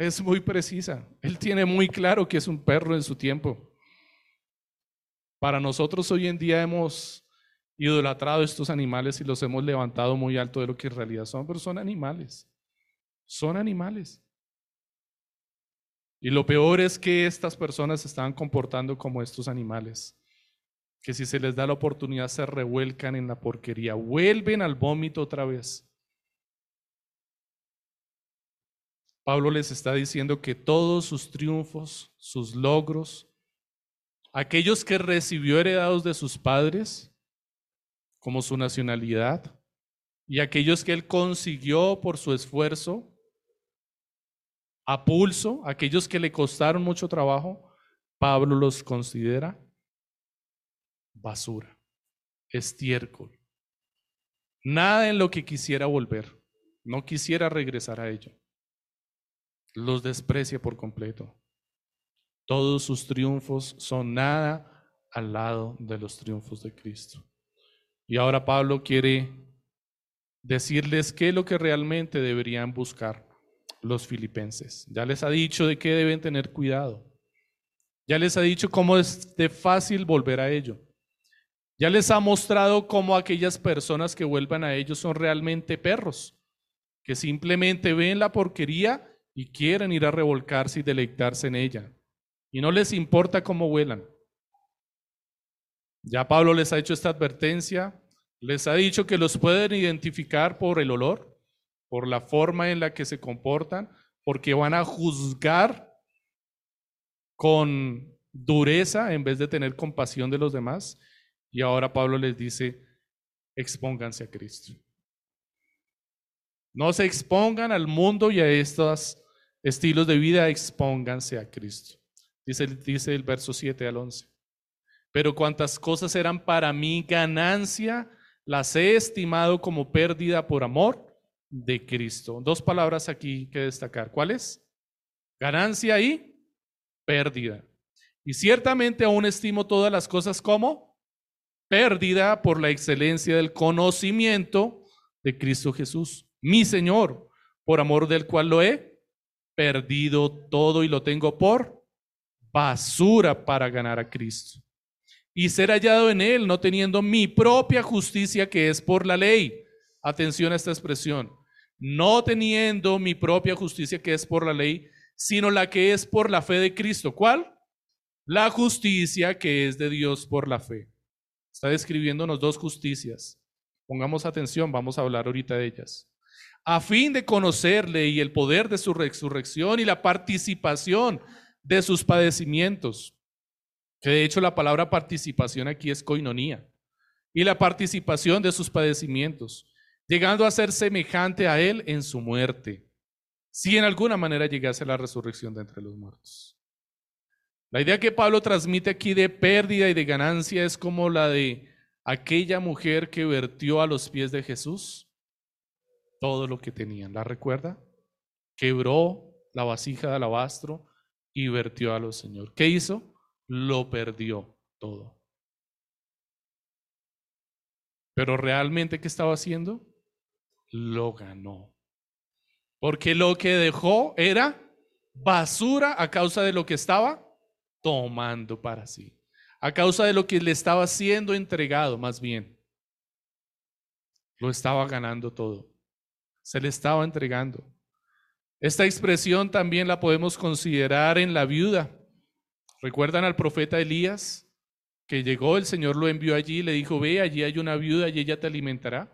es muy precisa. Él tiene muy claro que es un perro en su tiempo. Para nosotros hoy en día hemos idolatrado estos animales y los hemos levantado muy alto de lo que en realidad son, pero son animales. Son animales. Y lo peor es que estas personas se estaban comportando como estos animales que si se les da la oportunidad se revuelcan en la porquería, vuelven al vómito otra vez. Pablo les está diciendo que todos sus triunfos, sus logros, aquellos que recibió heredados de sus padres, como su nacionalidad, y aquellos que él consiguió por su esfuerzo, a pulso, aquellos que le costaron mucho trabajo, Pablo los considera basura, estiércol. Nada en lo que quisiera volver. No quisiera regresar a ello. Los desprecia por completo. Todos sus triunfos son nada al lado de los triunfos de Cristo. Y ahora Pablo quiere decirles qué es lo que realmente deberían buscar los filipenses. Ya les ha dicho de qué deben tener cuidado. Ya les ha dicho cómo es de fácil volver a ello. Ya les ha mostrado cómo aquellas personas que vuelvan a ellos son realmente perros, que simplemente ven la porquería y quieren ir a revolcarse y deleitarse en ella. Y no les importa cómo vuelan. Ya Pablo les ha hecho esta advertencia, les ha dicho que los pueden identificar por el olor, por la forma en la que se comportan, porque van a juzgar con dureza en vez de tener compasión de los demás. Y ahora Pablo les dice, expónganse a Cristo. No se expongan al mundo y a estos estilos de vida, expónganse a Cristo. Dice, dice el verso 7 al 11. Pero cuantas cosas eran para mí ganancia, las he estimado como pérdida por amor de Cristo. Dos palabras aquí que destacar. ¿Cuáles? Ganancia y pérdida. Y ciertamente aún estimo todas las cosas como pérdida por la excelencia del conocimiento de Cristo Jesús, mi Señor, por amor del cual lo he perdido todo y lo tengo por basura para ganar a Cristo. Y ser hallado en Él, no teniendo mi propia justicia que es por la ley. Atención a esta expresión. No teniendo mi propia justicia que es por la ley, sino la que es por la fe de Cristo. ¿Cuál? La justicia que es de Dios por la fe. Está describiéndonos dos justicias. Pongamos atención, vamos a hablar ahorita de ellas. A fin de conocerle y el poder de su resurrección y la participación de sus padecimientos. Que de hecho la palabra participación aquí es coinonía. Y la participación de sus padecimientos, llegando a ser semejante a él en su muerte, si en alguna manera llegase a la resurrección de entre los muertos. La idea que Pablo transmite aquí de pérdida y de ganancia es como la de aquella mujer que vertió a los pies de Jesús todo lo que tenían. ¿La recuerda? Quebró la vasija de alabastro y vertió a los Señor. ¿Qué hizo? lo perdió todo. Pero realmente, ¿qué estaba haciendo? Lo ganó. Porque lo que dejó era basura a causa de lo que estaba tomando para sí. A causa de lo que le estaba siendo entregado, más bien. Lo estaba ganando todo. Se le estaba entregando. Esta expresión también la podemos considerar en la viuda. ¿Recuerdan al profeta Elías? Que llegó, el Señor lo envió allí y le dijo, ve, allí hay una viuda y ella te alimentará.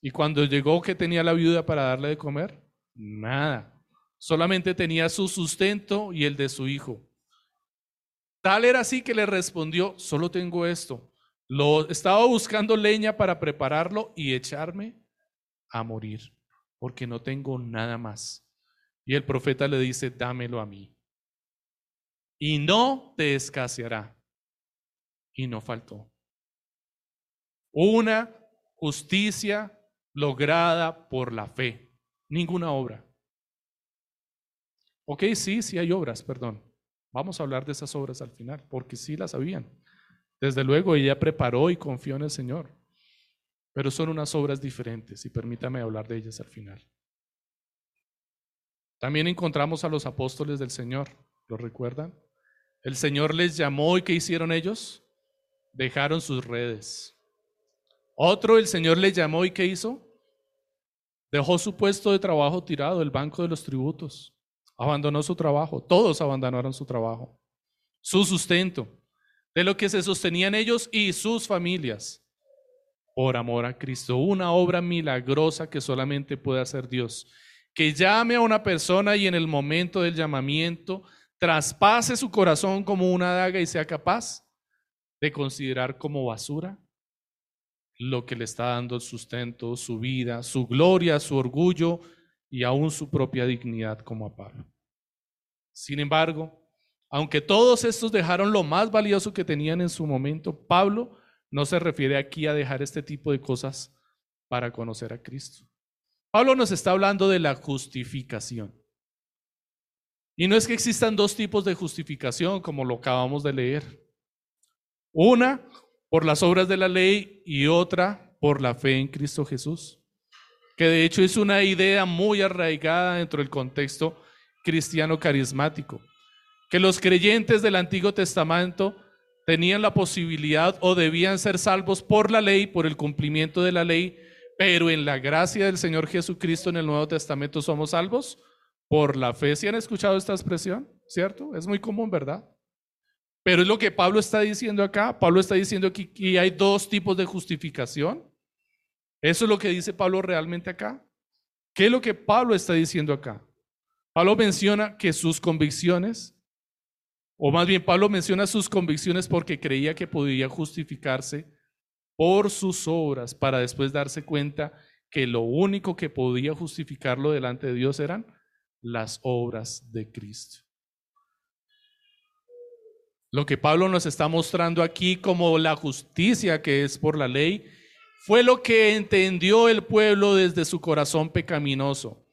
Y cuando llegó, ¿qué tenía la viuda para darle de comer? Nada. Solamente tenía su sustento y el de su hijo. Tal era así que le respondió, solo tengo esto. Lo estaba buscando leña para prepararlo y echarme a morir, porque no tengo nada más. Y el profeta le dice, dámelo a mí. Y no te escaseará. Y no faltó. Una justicia lograda por la fe, ninguna obra. Ok, sí, sí hay obras, perdón. Vamos a hablar de esas obras al final, porque sí las habían. Desde luego ella preparó y confió en el Señor, pero son unas obras diferentes y permítame hablar de ellas al final. También encontramos a los apóstoles del Señor, ¿lo recuerdan? El Señor les llamó y ¿qué hicieron ellos? Dejaron sus redes. Otro, el Señor les llamó y ¿qué hizo? Dejó su puesto de trabajo tirado, el banco de los tributos. Abandonó su trabajo. Todos abandonaron su trabajo. Su sustento. De lo que se sostenían ellos y sus familias. Por amor a Cristo. Una obra milagrosa que solamente puede hacer Dios. Que llame a una persona y en el momento del llamamiento traspase su corazón como una daga y sea capaz de considerar como basura lo que le está dando el sustento, su vida, su gloria, su orgullo y aún su propia dignidad como a Pablo. Sin embargo, aunque todos estos dejaron lo más valioso que tenían en su momento, Pablo no se refiere aquí a dejar este tipo de cosas para conocer a Cristo. Pablo nos está hablando de la justificación. Y no es que existan dos tipos de justificación como lo acabamos de leer. Una por las obras de la ley y otra por la fe en Cristo Jesús, que de hecho es una idea muy arraigada dentro del contexto cristiano carismático, que los creyentes del Antiguo Testamento tenían la posibilidad o debían ser salvos por la ley, por el cumplimiento de la ley, pero en la gracia del Señor Jesucristo en el Nuevo Testamento somos salvos por la fe. ¿Si han escuchado esta expresión? ¿Cierto? Es muy común, ¿verdad? Pero es lo que Pablo está diciendo acá. Pablo está diciendo que, que hay dos tipos de justificación. Eso es lo que dice Pablo realmente acá. ¿Qué es lo que Pablo está diciendo acá? Pablo menciona que sus convicciones, o más bien Pablo menciona sus convicciones porque creía que podía justificarse por sus obras para después darse cuenta que lo único que podía justificarlo delante de Dios eran las obras de Cristo. Lo que Pablo nos está mostrando aquí como la justicia que es por la ley, fue lo que entendió el pueblo desde su corazón pecaminoso.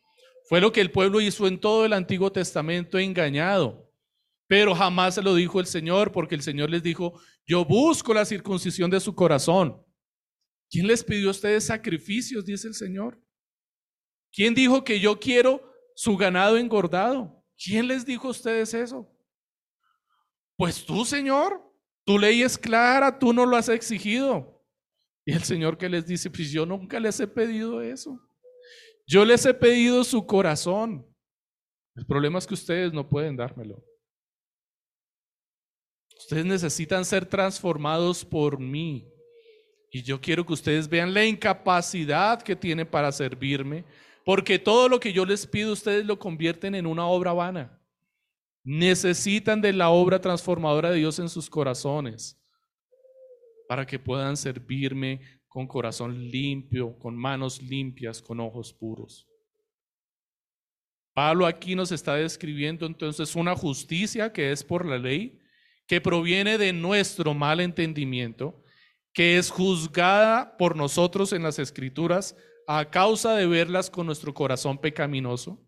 Fue lo que el pueblo hizo en todo el Antiguo Testamento engañado. Pero jamás se lo dijo el Señor, porque el Señor les dijo, yo busco la circuncisión de su corazón. ¿Quién les pidió a ustedes sacrificios? Dice el Señor. ¿Quién dijo que yo quiero su ganado engordado? ¿Quién les dijo a ustedes eso? Pues tú, Señor, tu ley es clara, tú no lo has exigido. Y el Señor que les dice, pues yo nunca les he pedido eso. Yo les he pedido su corazón. El problema es que ustedes no pueden dármelo. Ustedes necesitan ser transformados por mí. Y yo quiero que ustedes vean la incapacidad que tienen para servirme, porque todo lo que yo les pido ustedes lo convierten en una obra vana. Necesitan de la obra transformadora de Dios en sus corazones para que puedan servirme con corazón limpio, con manos limpias, con ojos puros. Pablo aquí nos está describiendo entonces una justicia que es por la ley, que proviene de nuestro mal entendimiento, que es juzgada por nosotros en las escrituras a causa de verlas con nuestro corazón pecaminoso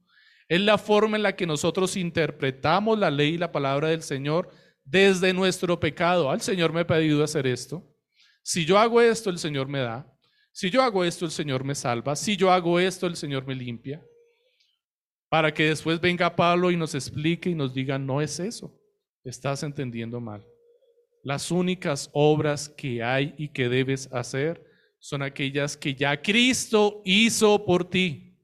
es la forma en la que nosotros interpretamos la ley y la palabra del Señor desde nuestro pecado. Al Señor me ha pedido hacer esto. Si yo hago esto, el Señor me da. Si yo hago esto, el Señor me salva. Si yo hago esto, el Señor me limpia. Para que después venga Pablo y nos explique y nos diga, no es eso. Estás entendiendo mal. Las únicas obras que hay y que debes hacer son aquellas que ya Cristo hizo por ti.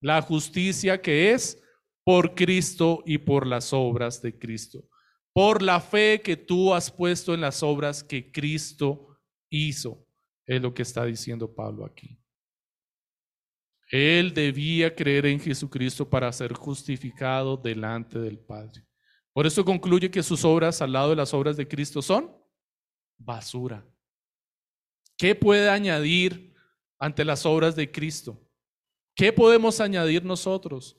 La justicia que es por Cristo y por las obras de Cristo por la fe que tú has puesto en las obras que Cristo hizo. Es lo que está diciendo Pablo aquí. Él debía creer en Jesucristo para ser justificado delante del Padre. Por eso concluye que sus obras al lado de las obras de Cristo son basura. ¿Qué puede añadir ante las obras de Cristo? ¿Qué podemos añadir nosotros?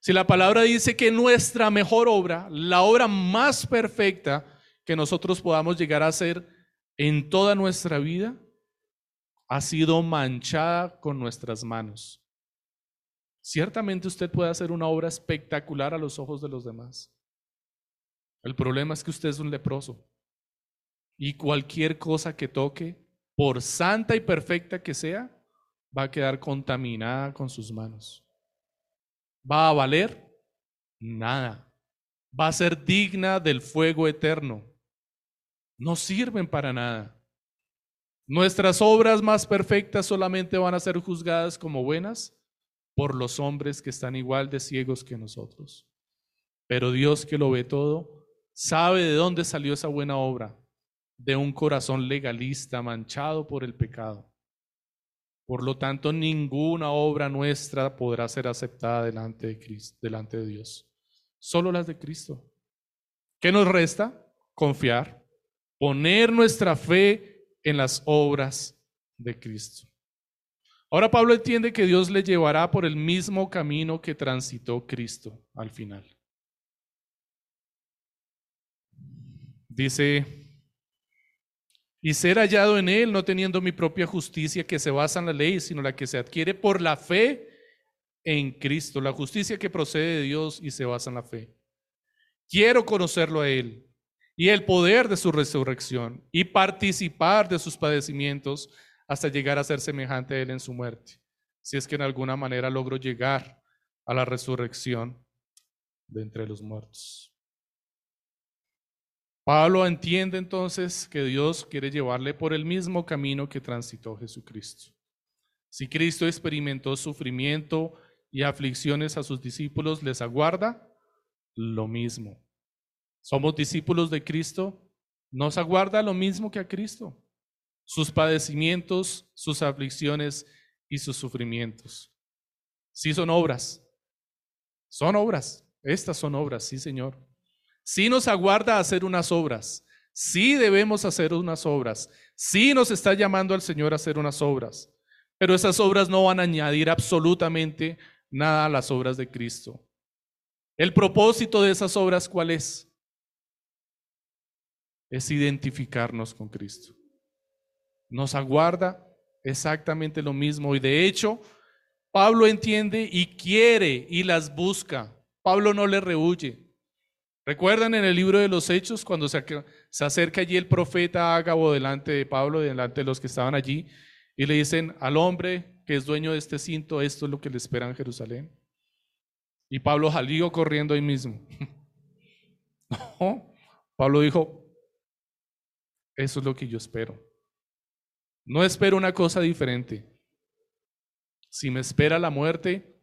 Si la palabra dice que nuestra mejor obra, la obra más perfecta que nosotros podamos llegar a hacer en toda nuestra vida, ha sido manchada con nuestras manos. Ciertamente usted puede hacer una obra espectacular a los ojos de los demás. El problema es que usted es un leproso. Y cualquier cosa que toque, por santa y perfecta que sea, va a quedar contaminada con sus manos. ¿Va a valer? Nada. Va a ser digna del fuego eterno. No sirven para nada. Nuestras obras más perfectas solamente van a ser juzgadas como buenas por los hombres que están igual de ciegos que nosotros. Pero Dios que lo ve todo, sabe de dónde salió esa buena obra, de un corazón legalista manchado por el pecado. Por lo tanto, ninguna obra nuestra podrá ser aceptada delante de, Cristo, delante de Dios. Solo las de Cristo. ¿Qué nos resta? Confiar. Poner nuestra fe en las obras de Cristo. Ahora Pablo entiende que Dios le llevará por el mismo camino que transitó Cristo al final. Dice y ser hallado en Él, no teniendo mi propia justicia que se basa en la ley, sino la que se adquiere por la fe en Cristo, la justicia que procede de Dios y se basa en la fe. Quiero conocerlo a Él y el poder de su resurrección y participar de sus padecimientos hasta llegar a ser semejante a Él en su muerte, si es que en alguna manera logro llegar a la resurrección de entre los muertos. Pablo entiende entonces que Dios quiere llevarle por el mismo camino que transitó Jesucristo. Si Cristo experimentó sufrimiento y aflicciones a sus discípulos, les aguarda lo mismo. Somos discípulos de Cristo, nos aguarda lo mismo que a Cristo. Sus padecimientos, sus aflicciones y sus sufrimientos. Sí son obras. Son obras. Estas son obras, sí, Señor. Sí nos aguarda hacer unas obras. Sí debemos hacer unas obras. Sí nos está llamando al Señor a hacer unas obras. Pero esas obras no van a añadir absolutamente nada a las obras de Cristo. El propósito de esas obras, ¿cuál es? Es identificarnos con Cristo. Nos aguarda exactamente lo mismo. Y de hecho, Pablo entiende y quiere y las busca. Pablo no le rehuye. ¿Recuerdan en el libro de los Hechos cuando se, acerca allí el profeta Ágabo delante de Pablo, delante de los que estaban allí, y le dicen al hombre que es dueño de este cinto, esto es lo que le espera en Jerusalén? Y Pablo salió corriendo ahí mismo. [LAUGHS] Pablo dijo, eso es lo que yo espero. No espero una cosa diferente. Si me espera la muerte,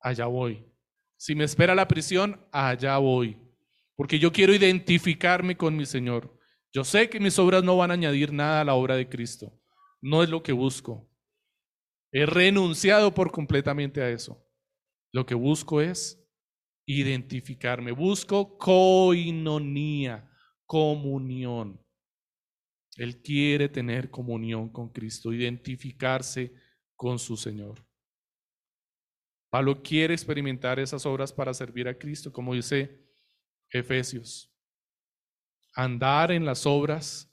allá voy. Si me espera la prisión, allá voy porque yo quiero identificarme con mi Señor. Yo sé que mis obras no van a añadir nada a la obra de Cristo. No es lo que busco. He renunciado por completamente a eso. Lo que busco es identificarme. Busco coinonía, comunión. Él quiere tener comunión con Cristo, identificarse con su Señor. Pablo quiere experimentar esas obras para servir a Cristo, como dice Efesios. Andar en las obras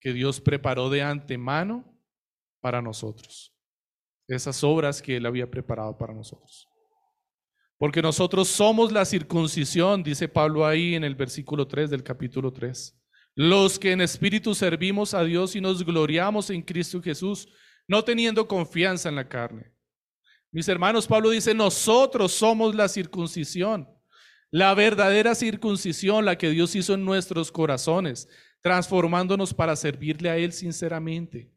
que Dios preparó de antemano para nosotros. Esas obras que Él había preparado para nosotros. Porque nosotros somos la circuncisión, dice Pablo ahí en el versículo 3 del capítulo 3. Los que en espíritu servimos a Dios y nos gloriamos en Cristo Jesús, no teniendo confianza en la carne. Mis hermanos, Pablo dice, nosotros somos la circuncisión, la verdadera circuncisión, la que Dios hizo en nuestros corazones, transformándonos para servirle a Él sinceramente.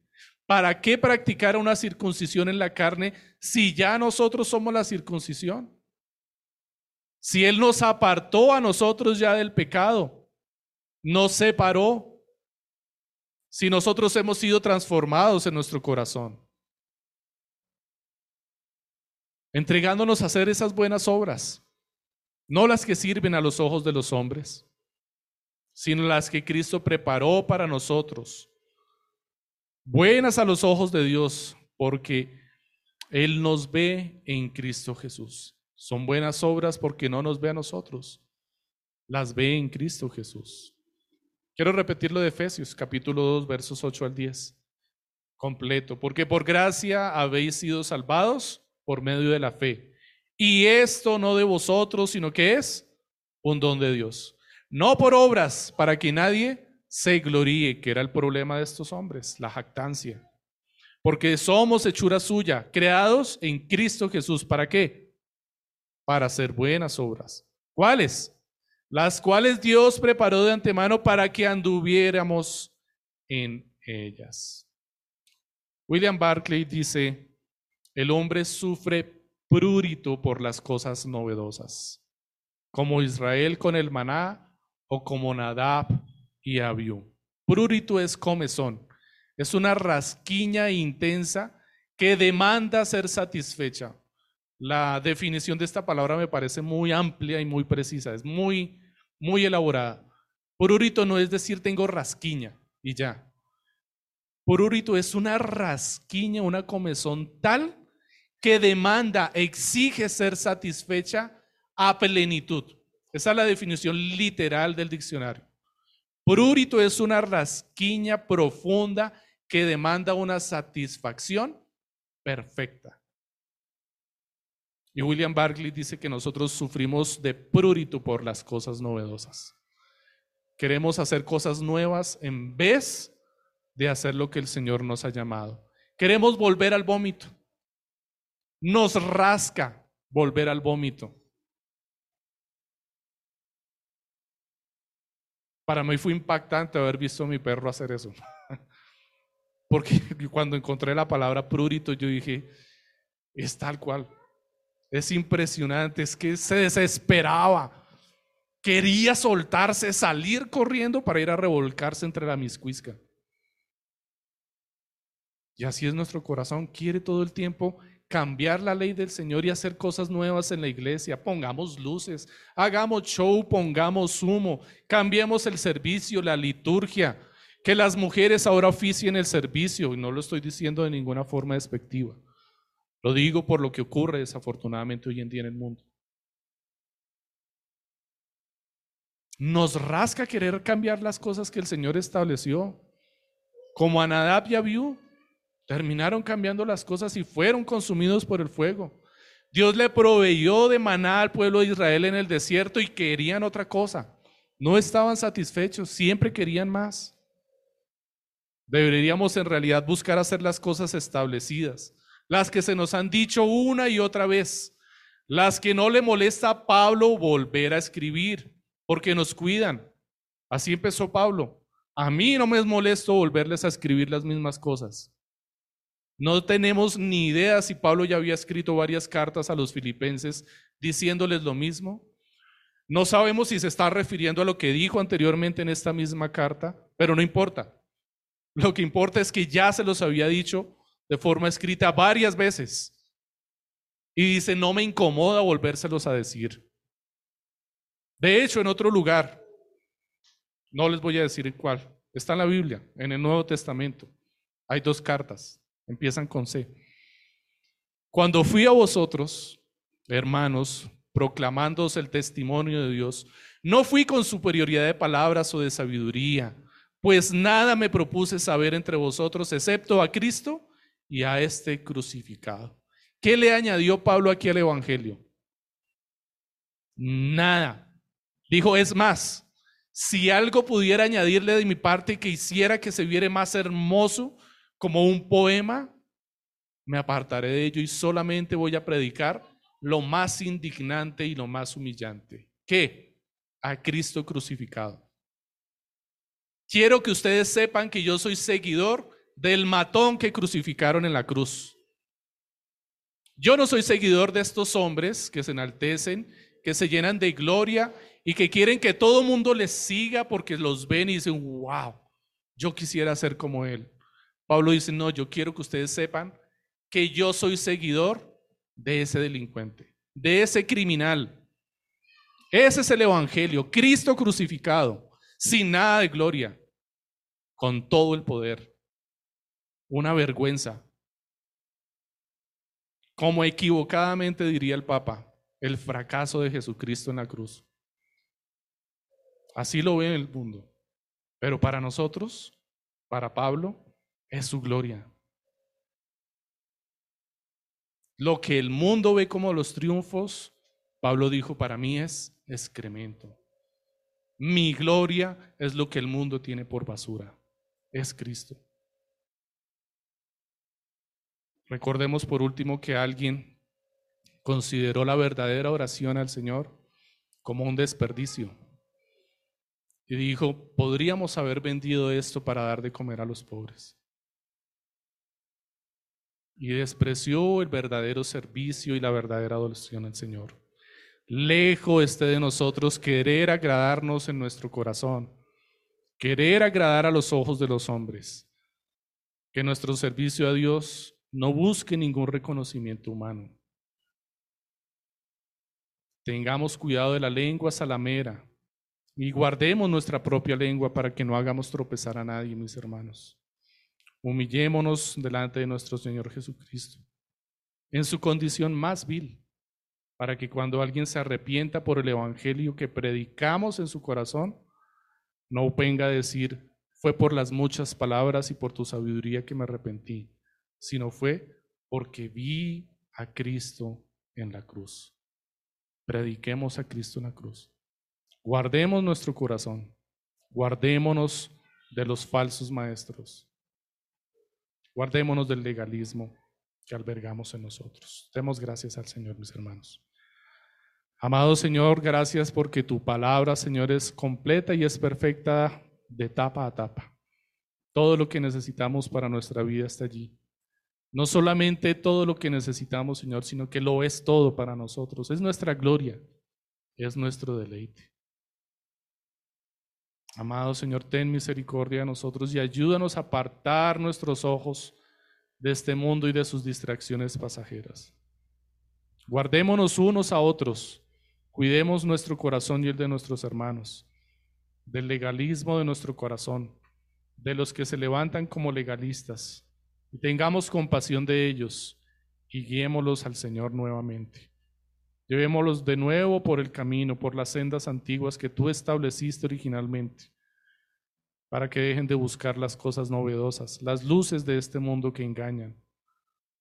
¿Para qué practicar una circuncisión en la carne si ya nosotros somos la circuncisión? Si Él nos apartó a nosotros ya del pecado, nos separó, si nosotros hemos sido transformados en nuestro corazón, entregándonos a hacer esas buenas obras, no las que sirven a los ojos de los hombres, sino las que Cristo preparó para nosotros, buenas a los ojos de Dios, porque Él nos ve en Cristo Jesús. Son buenas obras porque no nos ve a nosotros, las ve en Cristo Jesús. Quiero repetir lo de Efesios, capítulo 2, versos 8 al 10, completo, porque por gracia habéis sido salvados por medio de la fe. Y esto no de vosotros, sino que es un don de Dios. No por obras, para que nadie se gloríe, que era el problema de estos hombres, la jactancia. Porque somos hechura suya, creados en Cristo Jesús. ¿Para qué? para hacer buenas obras. ¿Cuáles? Las cuales Dios preparó de antemano para que anduviéramos en ellas. William Barclay dice, el hombre sufre prurito por las cosas novedosas, como Israel con el maná o como Nadab y Abiú. Prurito es comezón, es una rasquiña intensa que demanda ser satisfecha. La definición de esta palabra me parece muy amplia y muy precisa, es muy, muy elaborada. Pururito no es decir tengo rasquiña y ya. Pururito es una rasquiña, una comezón tal que demanda, exige ser satisfecha a plenitud. Esa es la definición literal del diccionario. Prurito es una rasquiña profunda que demanda una satisfacción perfecta. Y William Barclay dice que nosotros sufrimos de prurito por las cosas novedosas. Queremos hacer cosas nuevas en vez de hacer lo que el Señor nos ha llamado. Queremos volver al vómito. Nos rasca volver al vómito. Para mí fue impactante haber visto a mi perro hacer eso. [LAUGHS] Porque cuando encontré la palabra prurito, yo dije, es tal cual. Es impresionante, es que se desesperaba. Quería soltarse, salir corriendo para ir a revolcarse entre la miscuisca. Y así es nuestro corazón, quiere todo el tiempo cambiar la ley del Señor y hacer cosas nuevas en la iglesia. Pongamos luces, hagamos show, pongamos humo, cambiemos el servicio, la liturgia, que las mujeres ahora oficien el servicio, y no lo estoy diciendo de ninguna forma despectiva. Lo digo por lo que ocurre desafortunadamente hoy en día en el mundo. Nos rasca querer cambiar las cosas que el Señor estableció. Como a Nadab y Abiú, terminaron cambiando las cosas y fueron consumidos por el fuego. Dios le proveyó de maná al pueblo de Israel en el desierto y querían otra cosa. No estaban satisfechos, siempre querían más. Deberíamos en realidad buscar hacer las cosas establecidas las que se nos han dicho una y otra vez, las que no le molesta a Pablo volver a escribir, porque nos cuidan. Así empezó Pablo. A mí no me es molesto volverles a escribir las mismas cosas. No tenemos ni idea si Pablo ya había escrito varias cartas a los filipenses diciéndoles lo mismo. No sabemos si se está refiriendo a lo que dijo anteriormente en esta misma carta, pero no importa. Lo que importa es que ya se los había dicho de forma escrita varias veces. Y dice, no me incomoda volvérselos a decir. De hecho, en otro lugar, no les voy a decir cuál, está en la Biblia, en el Nuevo Testamento. Hay dos cartas, empiezan con C. Cuando fui a vosotros, hermanos, proclamándoos el testimonio de Dios, no fui con superioridad de palabras o de sabiduría, pues nada me propuse saber entre vosotros excepto a Cristo y a este crucificado. ¿Qué le añadió Pablo aquí al Evangelio? Nada. Dijo, es más, si algo pudiera añadirle de mi parte que hiciera que se viere más hermoso como un poema, me apartaré de ello y solamente voy a predicar lo más indignante y lo más humillante. ¿Qué? A Cristo crucificado. Quiero que ustedes sepan que yo soy seguidor del matón que crucificaron en la cruz. Yo no soy seguidor de estos hombres que se enaltecen, que se llenan de gloria y que quieren que todo mundo les siga porque los ven y dicen, wow, yo quisiera ser como él. Pablo dice, no, yo quiero que ustedes sepan que yo soy seguidor de ese delincuente, de ese criminal. Ese es el Evangelio, Cristo crucificado, sin nada de gloria, con todo el poder. Una vergüenza. Como equivocadamente diría el Papa, el fracaso de Jesucristo en la cruz. Así lo ve el mundo. Pero para nosotros, para Pablo, es su gloria. Lo que el mundo ve como los triunfos, Pablo dijo, para mí es excremento. Mi gloria es lo que el mundo tiene por basura. Es Cristo. Recordemos por último que alguien consideró la verdadera oración al Señor como un desperdicio. Y dijo, podríamos haber vendido esto para dar de comer a los pobres y despreció el verdadero servicio y la verdadera adoración al Señor. Lejos esté de nosotros querer agradarnos en nuestro corazón, querer agradar a los ojos de los hombres. Que nuestro servicio a Dios no busque ningún reconocimiento humano. Tengamos cuidado de la lengua salamera y guardemos nuestra propia lengua para que no hagamos tropezar a nadie, mis hermanos. Humillémonos delante de nuestro Señor Jesucristo, en su condición más vil, para que cuando alguien se arrepienta por el Evangelio que predicamos en su corazón, no venga a decir, fue por las muchas palabras y por tu sabiduría que me arrepentí, sino fue porque vi a Cristo en la cruz. Prediquemos a Cristo en la cruz. Guardemos nuestro corazón. Guardémonos de los falsos maestros. Guardémonos del legalismo que albergamos en nosotros. Demos gracias al Señor, mis hermanos. Amado Señor, gracias porque tu palabra, Señor, es completa y es perfecta de tapa a tapa. Todo lo que necesitamos para nuestra vida está allí. No solamente todo lo que necesitamos, Señor, sino que lo es todo para nosotros. Es nuestra gloria, es nuestro deleite. Amado Señor, ten misericordia de nosotros y ayúdanos a apartar nuestros ojos de este mundo y de sus distracciones pasajeras. Guardémonos unos a otros, cuidemos nuestro corazón y el de nuestros hermanos, del legalismo de nuestro corazón, de los que se levantan como legalistas, y tengamos compasión de ellos y guiémoslos al Señor nuevamente. Llevémoslos de nuevo por el camino, por las sendas antiguas que tú estableciste originalmente, para que dejen de buscar las cosas novedosas, las luces de este mundo que engañan,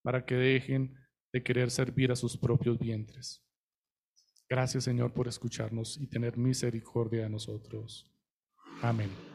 para que dejen de querer servir a sus propios vientres. Gracias Señor por escucharnos y tener misericordia de nosotros. Amén.